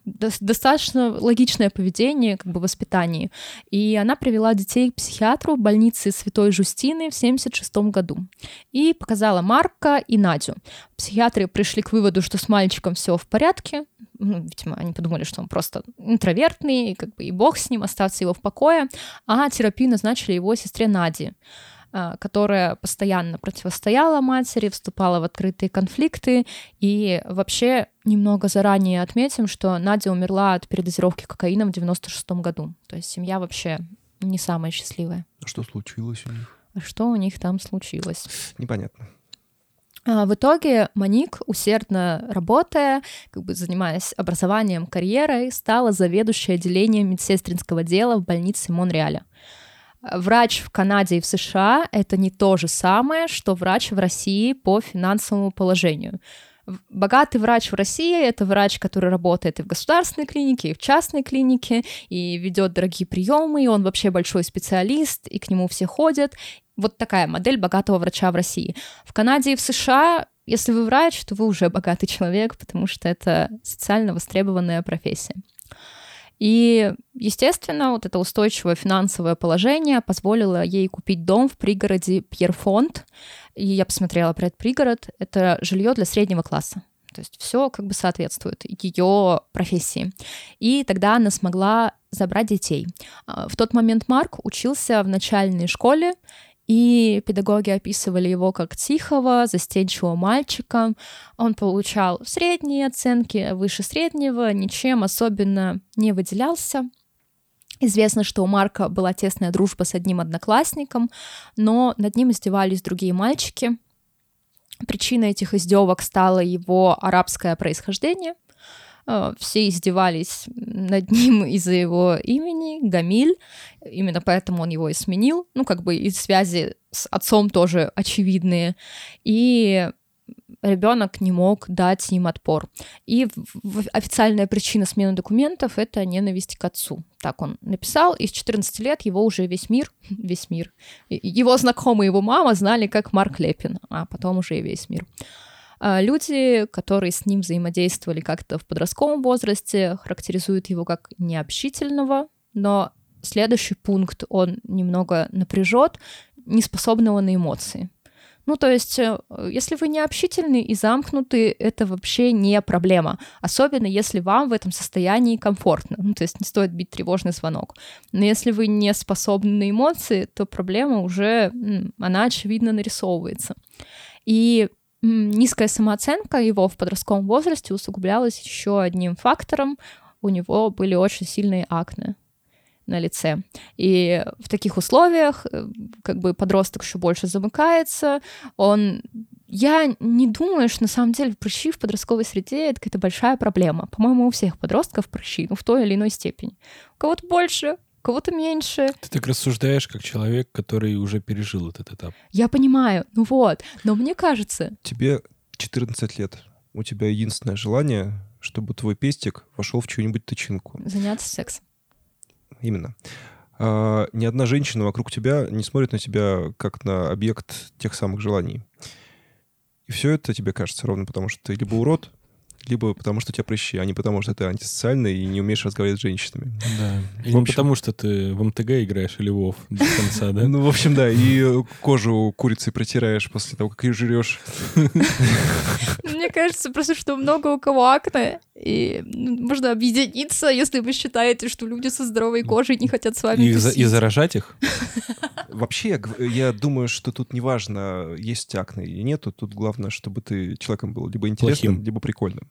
[SPEAKER 3] достаточно логичное поведение, как бы воспитание. И она привела детей к психиатру в больнице Святой Жустины в 1976 году и показала Марка и Надю. Психиатры пришли к выводу, что с мальчиком все в порядке, ну, видимо, они подумали, что он просто интровертный, как бы и бог с ним, оставьте его в покое, а терапию назначили его сестре Наде которая постоянно противостояла матери, вступала в открытые конфликты. И вообще немного заранее отметим, что Надя умерла от передозировки кокаином в 96 году. То есть семья вообще не самая счастливая.
[SPEAKER 1] А что случилось у них?
[SPEAKER 3] А что у них там случилось?
[SPEAKER 1] Непонятно.
[SPEAKER 3] А, в итоге Моник, усердно работая, как бы занимаясь образованием, карьерой, стала заведующей отделением медсестринского дела в больнице Монреаля. Врач в Канаде и в США — это не то же самое, что врач в России по финансовому положению. Богатый врач в России — это врач, который работает и в государственной клинике, и в частной клинике, и ведет дорогие приемы, и он вообще большой специалист, и к нему все ходят, вот такая модель богатого врача в России. В Канаде и в США если вы врач, то вы уже богатый человек, потому что это социально востребованная профессия. И, естественно, вот это устойчивое финансовое положение позволило ей купить дом в пригороде Пьерфонд. И я посмотрела про этот пригород. Это жилье для среднего класса. То есть все как бы соответствует ее профессии. И тогда она смогла забрать детей. А, в тот момент Марк учился в начальной школе, и педагоги описывали его как тихого, застенчивого мальчика. Он получал средние оценки, выше среднего, ничем особенно не выделялся. Известно, что у Марка была тесная дружба с одним одноклассником, но над ним издевались другие мальчики. Причиной этих издевок стало его арабское происхождение — все издевались над ним из-за его имени, Гамиль, именно поэтому он его и сменил, ну, как бы и связи с отцом тоже очевидные, и ребенок не мог дать им отпор. И официальная причина смены документов — это ненависть к отцу. Так он написал, и с 14 лет его уже весь мир, весь мир, его знакомые, его мама знали как Марк Лепин, а потом уже и весь мир. А, люди, которые с ним взаимодействовали как-то в подростковом возрасте, характеризуют его как необщительного, но следующий пункт он немного напряжет, неспособного на эмоции. Ну, то есть, э, если вы не общительны и замкнуты, это вообще не проблема. Особенно, если вам в этом состоянии комфортно. Ну, то есть, не стоит бить тревожный звонок. Но если вы не способны на эмоции, то проблема уже, она очевидно нарисовывается. И Низкая самооценка его в подростковом возрасте усугублялась еще одним фактором. У него были очень сильные акне на лице. И в таких условиях э, как бы подросток еще больше замыкается, он я не думаю, что на самом деле прыщи в подростковой среде это какая-то большая проблема. По-моему, у всех подростков прыщи, ну, в той или иной степени. У кого-то больше, кого-то меньше.
[SPEAKER 2] Ты так рассуждаешь, как человек, который уже пережил этот этап.
[SPEAKER 3] Я понимаю, ну вот, но мне кажется...
[SPEAKER 1] Тебе 14 лет. У тебя единственное желание, чтобы твой пестик вошел в чью-нибудь тычинку.
[SPEAKER 3] Заняться сексом.
[SPEAKER 1] Именно. а, ни одна женщина вокруг тебя не смотрит на тебя как на объект тех самых желаний. И все это тебе кажется ровно потому, что ты либо урод, либо потому, что у тебя прыщи, а не потому, что ты антисоциальный и не умеешь разговаривать с женщинами.
[SPEAKER 2] Да. И
[SPEAKER 1] В
[SPEAKER 2] не
[SPEAKER 1] общем-
[SPEAKER 2] потому, что ты в МТГ играешь или Вов до конца, да?
[SPEAKER 1] Ну, в общем, да, и кожу курицей протираешь после того, как ее жрешь.
[SPEAKER 3] Мне кажется просто, что много у кого акне, и можно объединиться, если вы считаете, что люди со здоровой кожей не хотят с вами
[SPEAKER 2] И, за- и заражать их?
[SPEAKER 1] Вообще, я думаю, что тут неважно, есть акне или нету, тут главное, чтобы ты человеком был либо интересным, либо прикольным.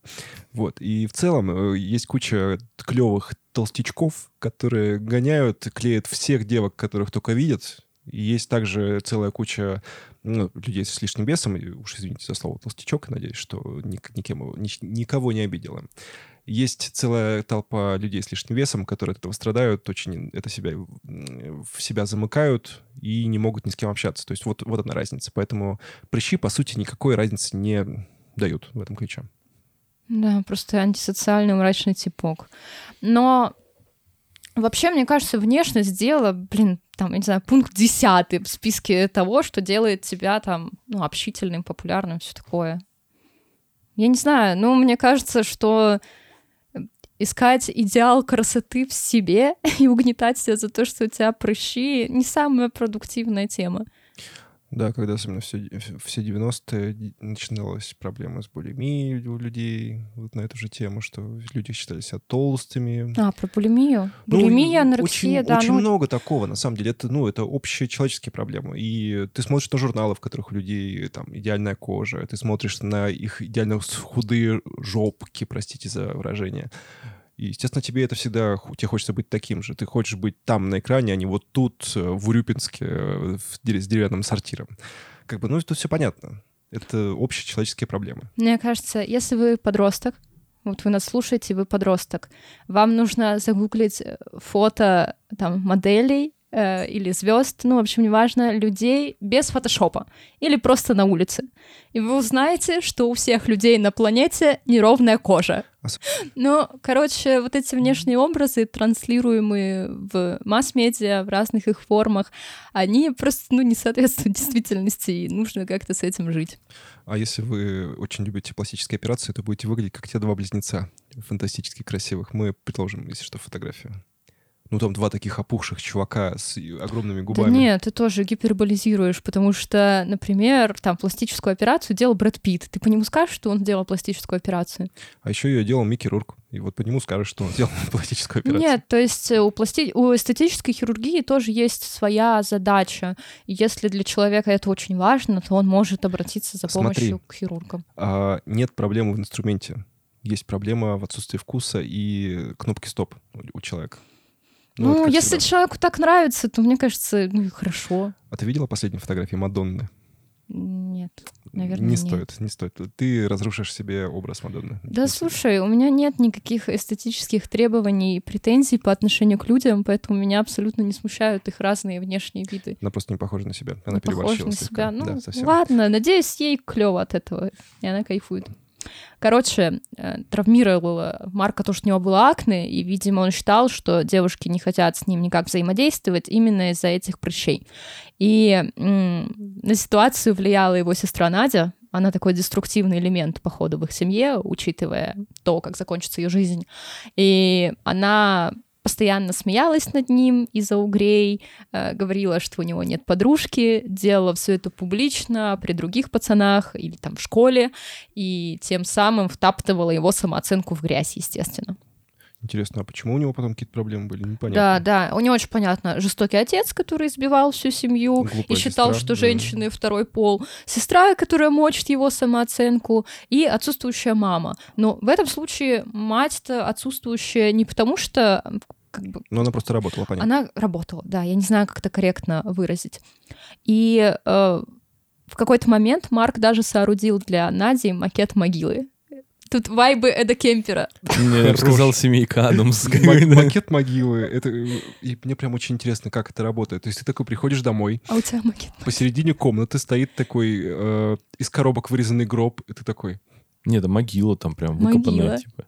[SPEAKER 1] Вот. И в целом э, есть куча клевых толстячков, которые гоняют, клеят всех девок, которых только видят. И есть также целая куча ну, людей с лишним весом, и уж извините за слово толстячок, надеюсь, что ник- никем ни- никого не обидела. Есть целая толпа людей с лишним весом, которые от этого страдают, очень это себя, в себя замыкают и не могут ни с кем общаться. То есть вот, вот одна разница. Поэтому прыщи, по сути, никакой разницы не дают в этом ключе.
[SPEAKER 3] Да, просто антисоциальный мрачный типок. Но вообще, мне кажется, внешность дела, блин, там, я не знаю, пункт десятый в списке того, что делает тебя там, ну, общительным, популярным, все такое. Я не знаю, ну, мне кажется, что искать идеал красоты в себе и угнетать себя за то, что у тебя прыщи, не самая продуктивная тема.
[SPEAKER 1] Да, когда особенно все, все 90-е ди- начиналась проблема с булимией у людей, вот на эту же тему, что люди считали себя толстыми.
[SPEAKER 3] А, про булимию?
[SPEAKER 1] Ну,
[SPEAKER 3] Булимия,
[SPEAKER 1] и
[SPEAKER 3] анорексия,
[SPEAKER 1] очень,
[SPEAKER 3] да.
[SPEAKER 1] очень
[SPEAKER 3] ну,
[SPEAKER 1] много такого, на самом деле. Это, ну, это общечеловеческие проблемы. И ты смотришь на журналы, в которых у людей там идеальная кожа, ты смотришь на их идеально худые жопки, простите за выражение. И, естественно, тебе это всегда, тебе хочется быть таким же. Ты хочешь быть там, на экране, а не вот тут, э, в Урюпинске, э, с деревянным сортиром. Как бы, ну, тут все понятно. Это общечеловеческие проблемы.
[SPEAKER 3] Мне кажется, если вы подросток, вот вы нас слушаете, вы подросток, вам нужно загуглить э, фото там моделей э, или звезд, ну, в общем, неважно, людей без фотошопа или просто на улице. И вы узнаете, что у всех людей на планете неровная кожа. Ну, короче, вот эти внешние образы, транслируемые в масс-медиа, в разных их формах, они просто, ну, не соответствуют действительности, и нужно как-то с этим жить.
[SPEAKER 1] А если вы очень любите пластические операции, то будете выглядеть как те два близнеца, фантастически красивых. Мы предложим, если что, фотографию. Ну, там два таких опухших чувака с огромными губами.
[SPEAKER 3] Да нет, ты тоже гиперболизируешь, потому что, например, там пластическую операцию делал Брэд Питт. Ты по нему скажешь, что он сделал пластическую операцию?
[SPEAKER 1] А еще ее делал Микки Рурк. И вот по нему скажешь, что он сделал пластическую операцию.
[SPEAKER 3] Нет, то есть э, у, пласти... у эстетической хирургии тоже есть своя задача. И если для человека это очень важно, то он может обратиться за
[SPEAKER 1] Смотри.
[SPEAKER 3] помощью к хирургам.
[SPEAKER 1] А, нет проблемы в инструменте. Есть проблема в отсутствии вкуса и кнопки стоп у человека.
[SPEAKER 3] Ну,
[SPEAKER 1] вот как
[SPEAKER 3] если
[SPEAKER 1] всегда.
[SPEAKER 3] человеку так нравится, то мне кажется, ну и хорошо.
[SPEAKER 1] А ты видела последние фотографии Мадонны?
[SPEAKER 3] Нет, наверное,
[SPEAKER 1] Не
[SPEAKER 3] нет.
[SPEAKER 1] стоит, не стоит. Ты разрушишь себе образ Мадонны.
[SPEAKER 3] Да,
[SPEAKER 1] Не
[SPEAKER 3] слушай, у меня нет никаких эстетических требований и претензий по отношению к людям, поэтому меня абсолютно не смущают их разные внешние виды.
[SPEAKER 1] Она просто не похожа на себя. Она
[SPEAKER 3] Не похожа
[SPEAKER 1] переборщила
[SPEAKER 3] на
[SPEAKER 1] слегка.
[SPEAKER 3] себя. Ну,
[SPEAKER 1] Да, совсем.
[SPEAKER 3] ладно, надеюсь, ей клево от этого, и она кайфует. Короче, э, травмировала Марка то, что у него было акне, и, видимо, он считал, что девушки не хотят с ним никак взаимодействовать именно из-за этих прыщей. И на ситуацию влияла его сестра Надя. Она такой деструктивный элемент, походу, в их семье, учитывая то, как закончится ее жизнь. И она постоянно смеялась над ним из-за угрей, э, говорила, что у него нет подружки, делала все это публично при других пацанах или там в школе, и тем самым втаптывала его самооценку в грязь, естественно.
[SPEAKER 1] Интересно, а почему у него потом какие-то проблемы были?
[SPEAKER 3] Да,
[SPEAKER 1] Непонятно.
[SPEAKER 3] да, у него очень понятно. Жестокий отец, который избивал всю семью
[SPEAKER 1] Глупая
[SPEAKER 3] и считал,
[SPEAKER 1] сестра,
[SPEAKER 3] что
[SPEAKER 1] да.
[SPEAKER 3] женщины второй пол. Сестра, которая мочит его самооценку, и отсутствующая мама. Но в этом случае мать-то отсутствующая не потому, что как бы,
[SPEAKER 1] Но она просто работала, понятно.
[SPEAKER 3] Она работала, да, я не знаю, как это корректно выразить. И э, в какой-то момент Марк даже соорудил для Нади макет могилы. Тут вайбы Эда Кемпера.
[SPEAKER 2] Мне
[SPEAKER 1] Хорош.
[SPEAKER 2] рассказал семейка Адамс.
[SPEAKER 1] Ма- Макет могилы. Это, и мне прям очень интересно, как это работает. То есть ты такой приходишь домой,
[SPEAKER 3] А у тебя макет?
[SPEAKER 1] посередине комнаты стоит такой э, из коробок вырезанный гроб, и ты такой
[SPEAKER 2] Нет, это могила там прям
[SPEAKER 3] Могила.
[SPEAKER 2] выкопанная, типа.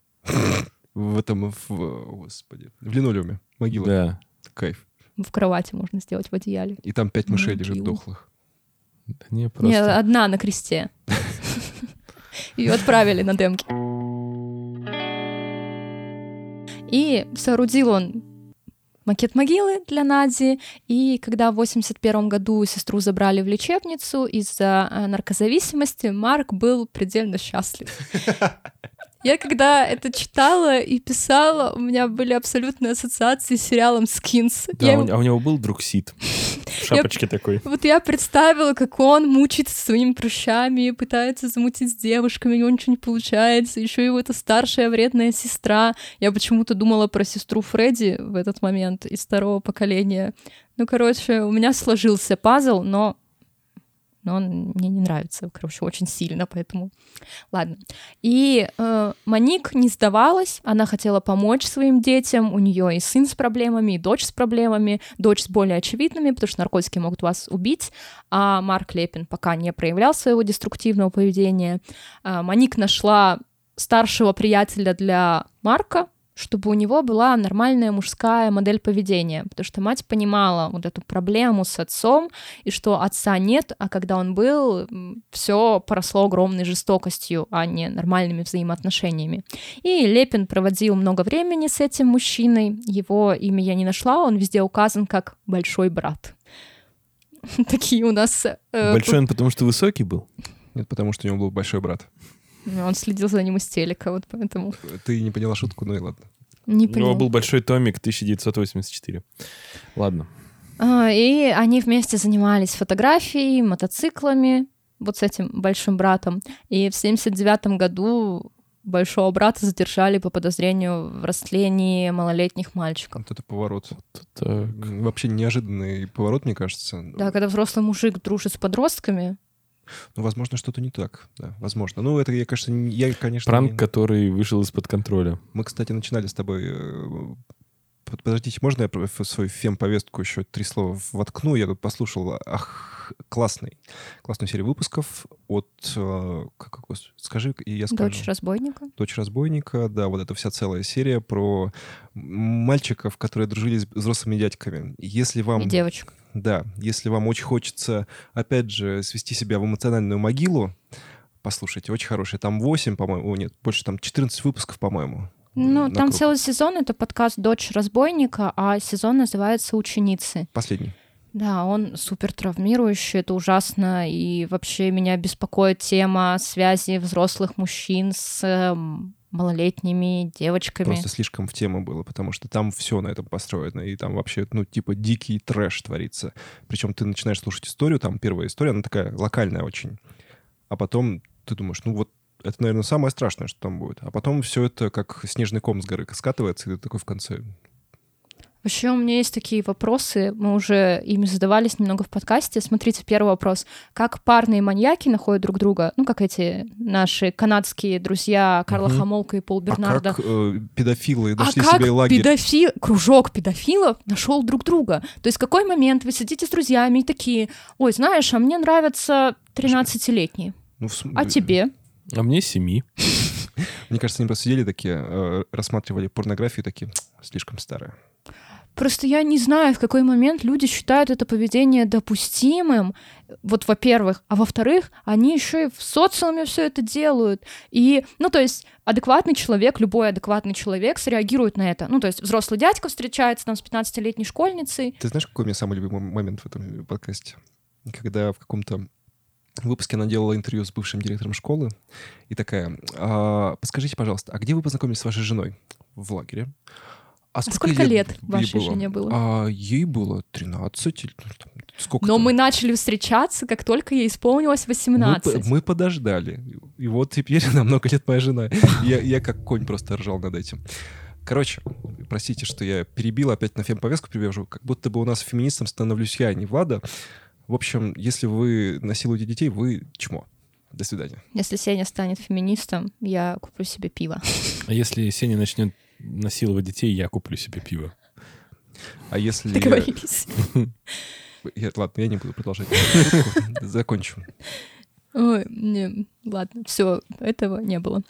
[SPEAKER 1] в этом, в, господи, в линолеуме. Могила.
[SPEAKER 2] Да.
[SPEAKER 1] Кайф.
[SPEAKER 3] в кровати можно сделать в одеяле.
[SPEAKER 1] И там пять мышей лежит дохлых.
[SPEAKER 2] Да не, просто...
[SPEAKER 3] одна на кресте. Ее отправили на демки. И соорудил он макет могилы для Нади, и когда в 81 году сестру забрали в лечебницу из-за э, наркозависимости, Марк был предельно счастлив. Я когда это читала и писала, у меня были абсолютные ассоциации с сериалом «Скинс».
[SPEAKER 2] Да,
[SPEAKER 3] Я
[SPEAKER 2] а у него был друг Сид. В шапочке такой.
[SPEAKER 3] Вот я представила, как он мучается своими прыщами, пытается замутить с девушками, у него ничего не получается. Еще его эта старшая вредная сестра. Я почему-то думала про сестру Фредди в этот момент из второго поколения. Ну, короче, у меня сложился пазл, но но он мне не нравится, короче, очень сильно, поэтому ладно. И э, Моник не сдавалась, она хотела помочь своим детям, у нее и сын с проблемами, и дочь с проблемами, дочь с более очевидными, потому что наркотики могут вас убить, а Марк Лепин пока не проявлял своего деструктивного поведения. А, Моник нашла старшего приятеля для Марка, чтобы у него была нормальная мужская модель поведения, потому что мать понимала вот эту проблему с отцом, и что отца нет, а когда он был, все поросло огромной жестокостью, а не нормальными взаимоотношениями. И Лепин проводил много времени с этим мужчиной, его имя я не нашла, он везде указан как «большой брат». Такие у нас... э,
[SPEAKER 2] Большой он потому что высокий был?
[SPEAKER 1] Нет, потому что у него был большой брат.
[SPEAKER 3] Он следил за ним из телека, вот поэтому
[SPEAKER 1] Ты не поняла шутку, ну и ладно.
[SPEAKER 3] не
[SPEAKER 2] У него
[SPEAKER 3] поняла.
[SPEAKER 2] был большой томик 1984. Ладно.
[SPEAKER 3] А, И они вместе занимались фотографией, мотоциклами, вот с этим большим братом. И в 79 году большого брата задержали по подозрению в растлении малолетних мальчиков.
[SPEAKER 1] Вот это поворот.
[SPEAKER 2] Так.
[SPEAKER 1] М, Вообще неожиданный поворот, мне кажется.
[SPEAKER 3] Да, когда взрослый мужик дружит с подростками,
[SPEAKER 1] Ну, возможно, что-то не так. Да, возможно. Ну, это, я, конечно, не- я, конечно...
[SPEAKER 2] Пранк,
[SPEAKER 1] не-
[SPEAKER 2] который вышел из-под контроля.
[SPEAKER 1] Мы, кстати, начинали с тобой... э, под- Подождите, можно я в свою фем-повестку еще три слова воткну? Я тут послушал, ах, классный, классную серию выпусков от... э, Как, скажи, и я скажу.
[SPEAKER 3] дочь разбойника.
[SPEAKER 1] «Дочь разбойника», да, вот эта вся целая серия про мальчиков, которые дружили с взрослыми дядьками. Если вам...
[SPEAKER 3] И девочек.
[SPEAKER 1] Да, если вам очень хочется, опять же, свести себя в эмоциональную могилу, послушайте, очень хороший. Там 8, по-моему, нет, больше там 14 выпусков, по-моему.
[SPEAKER 3] Ну, там
[SPEAKER 1] круг.
[SPEAKER 3] целый сезон, это подкаст «Дочь разбойника», а сезон называется «Ученицы».
[SPEAKER 1] Последний.
[SPEAKER 3] Да, он супер травмирующий, это ужасно, и вообще меня беспокоит тема связи взрослых мужчин с эм, малолетними девочками.
[SPEAKER 1] Просто слишком в тему было, потому что там все на этом построено, и там вообще, ну, типа, дикий трэш творится. Причем ты начинаешь слушать историю, там первая история, она такая локальная очень. А потом ты думаешь, ну вот это, наверное, самое страшное, что там будет. А потом все это как снежный ком с горы скатывается, и ты такой в конце,
[SPEAKER 3] Вообще у меня есть такие вопросы, мы уже ими задавались немного в подкасте. Смотрите, первый вопрос. Как парные маньяки находят друг друга? Ну, как эти наши канадские друзья Карла
[SPEAKER 1] Мгм.
[SPEAKER 3] Хамолка и Пол Бернарда.
[SPEAKER 1] А как э, педофилы
[SPEAKER 3] А
[SPEAKER 1] нашли
[SPEAKER 3] как
[SPEAKER 1] себе лагерь?
[SPEAKER 3] педофил, кружок педофилов нашел друг друга? То есть в какой момент вы сидите с друзьями и такие, ой, знаешь, а мне нравятся 13-летние,
[SPEAKER 1] Ну, в
[SPEAKER 3] а тебе?
[SPEAKER 2] А мне семи.
[SPEAKER 1] Мне кажется, они просто сидели такие, э, рассматривали порнографию, такие, слишком старые.
[SPEAKER 3] Просто я не знаю, в какой момент люди считают это поведение допустимым. Вот, во-первых, а во-вторых, они еще и в социуме все это делают. И, ну, то есть, адекватный человек, любой адекватный человек среагирует на это. Ну, то есть, взрослый дядька встречается там с 15-летней школьницей.
[SPEAKER 1] Ты знаешь, какой у меня самый любимый момент в этом подкасте? Когда в каком-то выпуске она делала интервью с бывшим директором школы и такая, «А, подскажите, пожалуйста, а где вы познакомились с вашей женой? В лагере. А
[SPEAKER 3] сколько лет
[SPEAKER 1] ей
[SPEAKER 3] вашей жене было?
[SPEAKER 1] А, ей было 13 или ну, сколько
[SPEAKER 3] Но
[SPEAKER 1] там?
[SPEAKER 3] мы начали встречаться, как только ей исполнилось
[SPEAKER 1] Мы,
[SPEAKER 3] 18.
[SPEAKER 1] по- мы подождали. И вот теперь на много лет моя жена. Я, я как конь просто ржал над этим. Короче, простите, что я перебил, опять на фемповестку привяжу. Как будто бы у нас феминистом становлюсь я, а не Влада. В общем, если вы насилуете детей, вы чмо. До свидания.
[SPEAKER 3] Если Сеня станет феминистом, я куплю себе пиво.
[SPEAKER 2] А если Сеня начнет насиловать детей, я куплю себе пиво.
[SPEAKER 1] А если...
[SPEAKER 3] Договорились.
[SPEAKER 1] Я- ладно, я не буду продолжать. Закончу.
[SPEAKER 3] Ой, не, ладно, все, этого не было.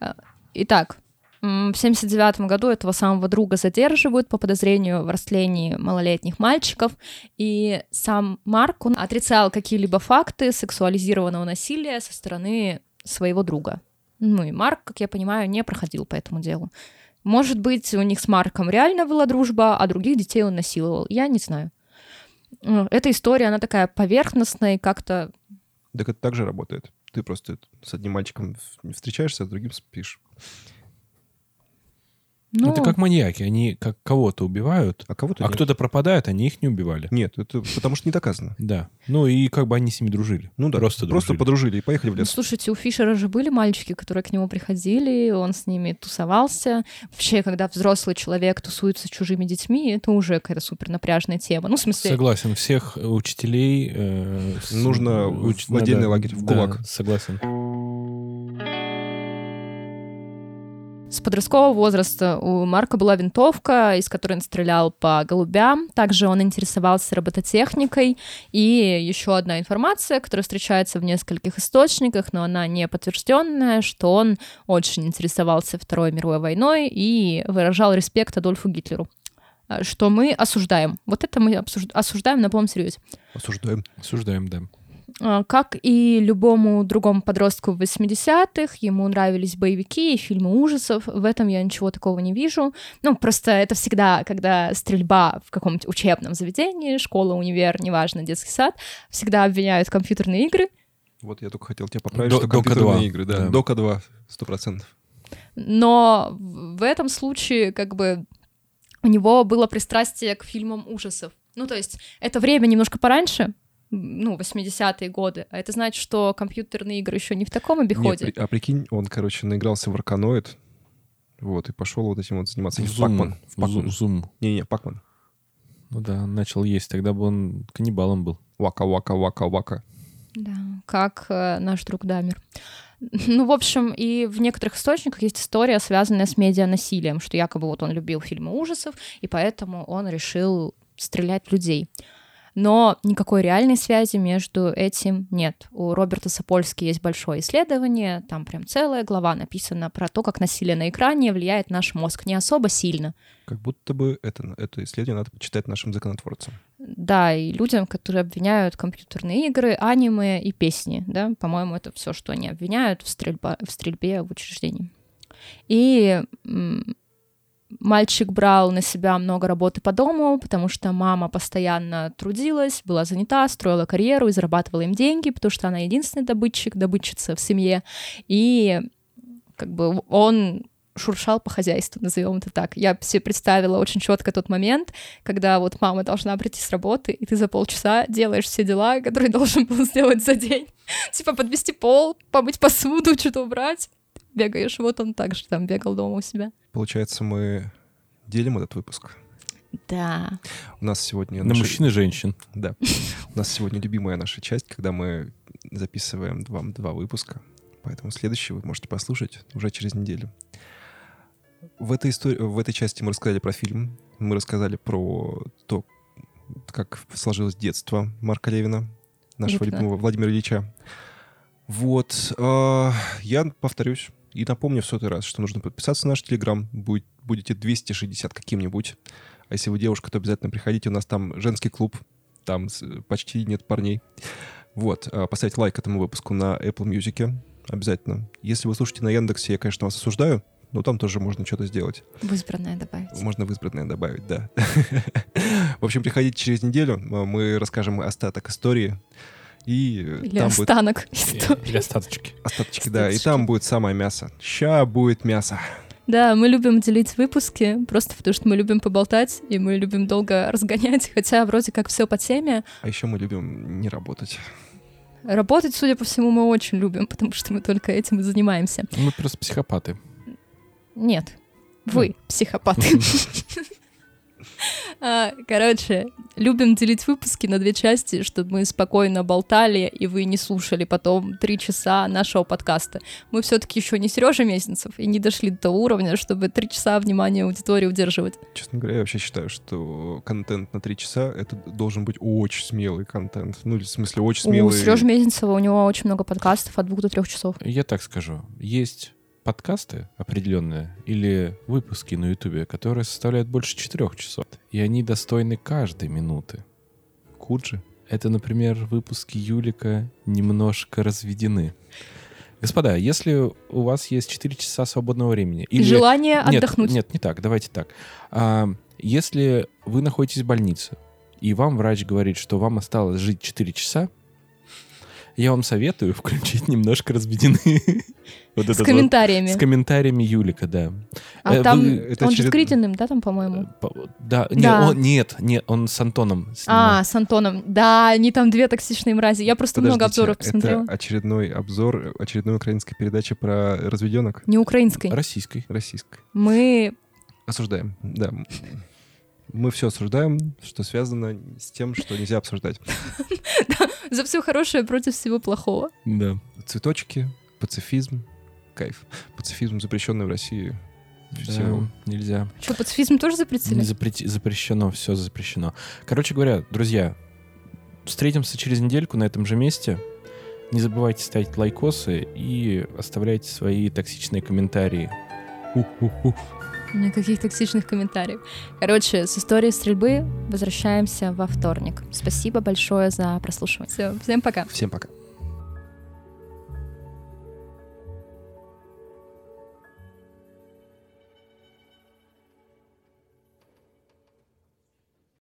[SPEAKER 3] А, Итак, В 79 году этого самого друга задерживают по подозрению в растлении малолетних мальчиков, и сам Марк, он отрицал какие-либо факты сексуализированного насилия со стороны своего друга. Ну и Марк, как я понимаю, не проходил по этому делу. Может быть, у них с Марком реально была дружба, а других детей он насиловал. Я не знаю. М, Эта история, она такая поверхностная и как-то...
[SPEAKER 1] Так это так же работает. Ты просто с одним мальчиком встречаешься, а с другим спишь.
[SPEAKER 3] Ну,
[SPEAKER 2] Это как маньяки. Они как кого-то убивают,
[SPEAKER 1] А кого-то
[SPEAKER 2] а
[SPEAKER 1] нет.
[SPEAKER 2] кто-то пропадает, они их не убивали.
[SPEAKER 1] Нет, это потому что не доказано.
[SPEAKER 2] Да. Ну и как бы они с ними дружили.
[SPEAKER 1] Ну да,
[SPEAKER 2] Просто
[SPEAKER 1] просто
[SPEAKER 2] дружили.
[SPEAKER 1] подружили и поехали в
[SPEAKER 3] Ну,
[SPEAKER 1] лес.
[SPEAKER 3] слушайте, у Фишера же были мальчики, которые к нему приходили, он с ними тусовался. Вообще, когда взрослый человек тусуется с чужими детьми, это уже какая-то супер напряжная тема. Ну, в смысле,
[SPEAKER 2] Согласен. Всех учителей... э, с-
[SPEAKER 1] Нужно в отдельный лагерь, в
[SPEAKER 2] да,
[SPEAKER 1] ГУЛАГ.
[SPEAKER 2] Согласен.
[SPEAKER 3] С подросткового возраста у Марка была винтовка, из которой он стрелял по голубям. Также он интересовался робототехникой. И еще одна информация, которая встречается в нескольких источниках, но она не подтвержденная, что он очень интересовался Второй мировой войной и выражал респект Адольфу Гитлеру. А, Что мы осуждаем. Вот это мы обсуж- осуждаем на полном серьезе.
[SPEAKER 1] Осуждаем.
[SPEAKER 2] Осуждаем, да.
[SPEAKER 3] А, Как и любому другому подростку в 80-х, ему нравились боевики и фильмы ужасов. В этом я ничего такого не вижу. Ну, просто это всегда, когда стрельба в каком-нибудь учебном заведении, школа, универ, неважно, детский сад, всегда обвиняют компьютерные игры.
[SPEAKER 1] Вот я только хотел тебя поправить,
[SPEAKER 2] До-
[SPEAKER 1] что
[SPEAKER 2] Дока
[SPEAKER 1] компьютерные
[SPEAKER 2] 2,
[SPEAKER 1] игры, да.
[SPEAKER 2] да.
[SPEAKER 1] Дока 2, сто процентов.
[SPEAKER 3] Но в этом случае, как бы, у него было пристрастие к фильмам ужасов. Ну, то есть, это время немножко пораньше, ну, 80-е годы, а это значит, что компьютерные игры еще не в таком обиходе.
[SPEAKER 1] а прикинь, он, короче, наигрался в Арканоид, вот, и пошел вот этим вот заниматься.
[SPEAKER 2] В.
[SPEAKER 1] Пакман. В Пакман.
[SPEAKER 2] Zoom.
[SPEAKER 1] Не-не, Пакман.
[SPEAKER 2] Ну да, начал есть. Тогда бы он каннибалом был.
[SPEAKER 1] Вака-вака-вака-вака.
[SPEAKER 3] Да, как э, наш друг Дамер. Ну, в общем, и в некоторых источниках есть история, связанная с медианасилием, что якобы вот он любил фильмы ужасов, и поэтому он решил стрелять людей. Но никакой реальной связи между этим нет. У Роберта Сапольски есть большое исследование, там прям целая глава написана про то, как насилие на экране влияет на наш мозг. Не особо сильно.
[SPEAKER 1] Как будто бы это, это исследование надо почитать нашим законотворцам.
[SPEAKER 3] Да, и людям, которые обвиняют компьютерные игры, аниме и песни, да, по-моему, это все, что они обвиняют в, стрельба, в стрельбе в учреждении. И мальчик брал на себя много работы по дому, потому что мама постоянно трудилась, была занята, строила карьеру и зарабатывала им деньги, потому что она единственный добытчик, добытчица в семье. И как бы он шуршал по хозяйству, назовем это так. Я себе представила очень четко тот момент, когда вот мама должна прийти с работы, и ты за полчаса делаешь все дела, которые должен был сделать за день. Типа подвести пол, помыть посуду, что-то убрать. Бегаешь, вот он так же там бегал дома у себя.
[SPEAKER 1] Получается, мы делим этот выпуск.
[SPEAKER 3] Да.
[SPEAKER 1] У нас сегодня...
[SPEAKER 2] На
[SPEAKER 1] наши-
[SPEAKER 2] мужчин и женщин.
[SPEAKER 1] Да. У нас сегодня любимая наша часть, когда мы записываем вам два выпуска. Поэтому следующий вы можете послушать уже через неделю. В этой, истории, в этой части мы рассказали про фильм, мы рассказали про то, как сложилось детство Марка Левина, нашего любимого Владимира Ильича. Вот. а, я повторюсь и напомню в сотый раз, что нужно подписаться на наш Телеграм. Будет, будете 260 каким-нибудь. А если вы девушка, то обязательно приходите. У нас там женский клуб. Там почти нет парней. Вот. а, Поставить лайк этому выпуску на Apple Music. Обязательно. Если вы слушаете на Яндексе, я, конечно, вас осуждаю, но там тоже можно что-то сделать.
[SPEAKER 3] В избранное добавить.
[SPEAKER 1] Можно в избранное добавить, да. В общем, приходите через неделю. а, Мы расскажем остаток истории. И
[SPEAKER 3] Или
[SPEAKER 1] там будет
[SPEAKER 3] останок.
[SPEAKER 2] Или остаточки.
[SPEAKER 1] остаточки, да. И там будет самое мясо. Ща будет мясо.
[SPEAKER 3] Да, мы любим делить выпуски, просто потому что мы любим поболтать, и мы любим долго разгонять, хотя вроде как все по теме.
[SPEAKER 1] А еще мы любим не работать.
[SPEAKER 3] Работать, судя по всему, мы очень любим, потому что мы только этим и занимаемся.
[SPEAKER 2] Мы просто психопаты.
[SPEAKER 3] Нет, вы психопаты. А, Короче, любим делить выпуски на две части, чтобы мы спокойно болтали, и вы не слушали потом три часа нашего подкаста. Мы все-таки еще не Сережа Мезенцев и не дошли до того уровня, чтобы три часа внимания аудитории удерживать.
[SPEAKER 1] Честно говоря, я вообще считаю, что контент на три часа — это должен быть очень смелый контент. Ну, в смысле, очень
[SPEAKER 3] У
[SPEAKER 1] смелый.
[SPEAKER 3] Сережи Мезенцева у него очень много подкастов от двух до трех часов.
[SPEAKER 2] Я так скажу. Есть подкасты определенные или выпуски на Ютубе, которые составляют больше четырех часов, и они достойны каждой минуты.
[SPEAKER 1] Куджи.
[SPEAKER 2] Это, например, выпуски Юлика немножко разведены. Господа, если у вас есть 4 часа свободного времени...
[SPEAKER 3] И желание
[SPEAKER 2] нет,
[SPEAKER 3] отдохнуть.
[SPEAKER 2] Нет, не так, давайте так. А, если вы находитесь в больнице, и вам врач говорит, что вам осталось жить 4 часа, я вам советую включить немножко разведены. вот
[SPEAKER 3] С
[SPEAKER 2] этот вот-
[SPEAKER 3] комментариями.
[SPEAKER 2] С комментариями Юлика, да.
[SPEAKER 3] А
[SPEAKER 2] Э,
[SPEAKER 3] там
[SPEAKER 2] вы-
[SPEAKER 1] это
[SPEAKER 3] он же с Критиным, да, там, по-моему?
[SPEAKER 2] По- Да, не,
[SPEAKER 3] Да.
[SPEAKER 2] он- нет, нет, он с Антоном.
[SPEAKER 3] А,
[SPEAKER 2] снимал.
[SPEAKER 3] с Антоном. Да, они там две токсичные мрази. Я просто много
[SPEAKER 1] Подождите,
[SPEAKER 3] обзоров посмотрела.
[SPEAKER 1] Это очередной обзор очередной украинской передачи про разведенок
[SPEAKER 3] Не украинской.
[SPEAKER 2] Российской.
[SPEAKER 1] российской.
[SPEAKER 3] Мы...
[SPEAKER 1] Осуждаем, да. Мы все осуждаем, что связано с тем, что нельзя обсуждать.
[SPEAKER 3] За все хорошее против всего плохого.
[SPEAKER 2] Да.
[SPEAKER 1] Цветочки, пацифизм, кайф. Пацифизм запрещенный в России.
[SPEAKER 2] Да, нельзя.
[SPEAKER 3] Что, пацифизм тоже запретили?
[SPEAKER 2] Запрещено, все запрещено. Короче говоря, друзья, встретимся через недельку на этом же месте. Не забывайте ставить лайкосы и оставляйте свои токсичные комментарии. Ух-ух-ух.
[SPEAKER 3] Никаких токсичных комментариев. Короче, с историей стрельбы возвращаемся во вторник. Спасибо большое за прослушивание. Все, всем пока.
[SPEAKER 1] Всем пока.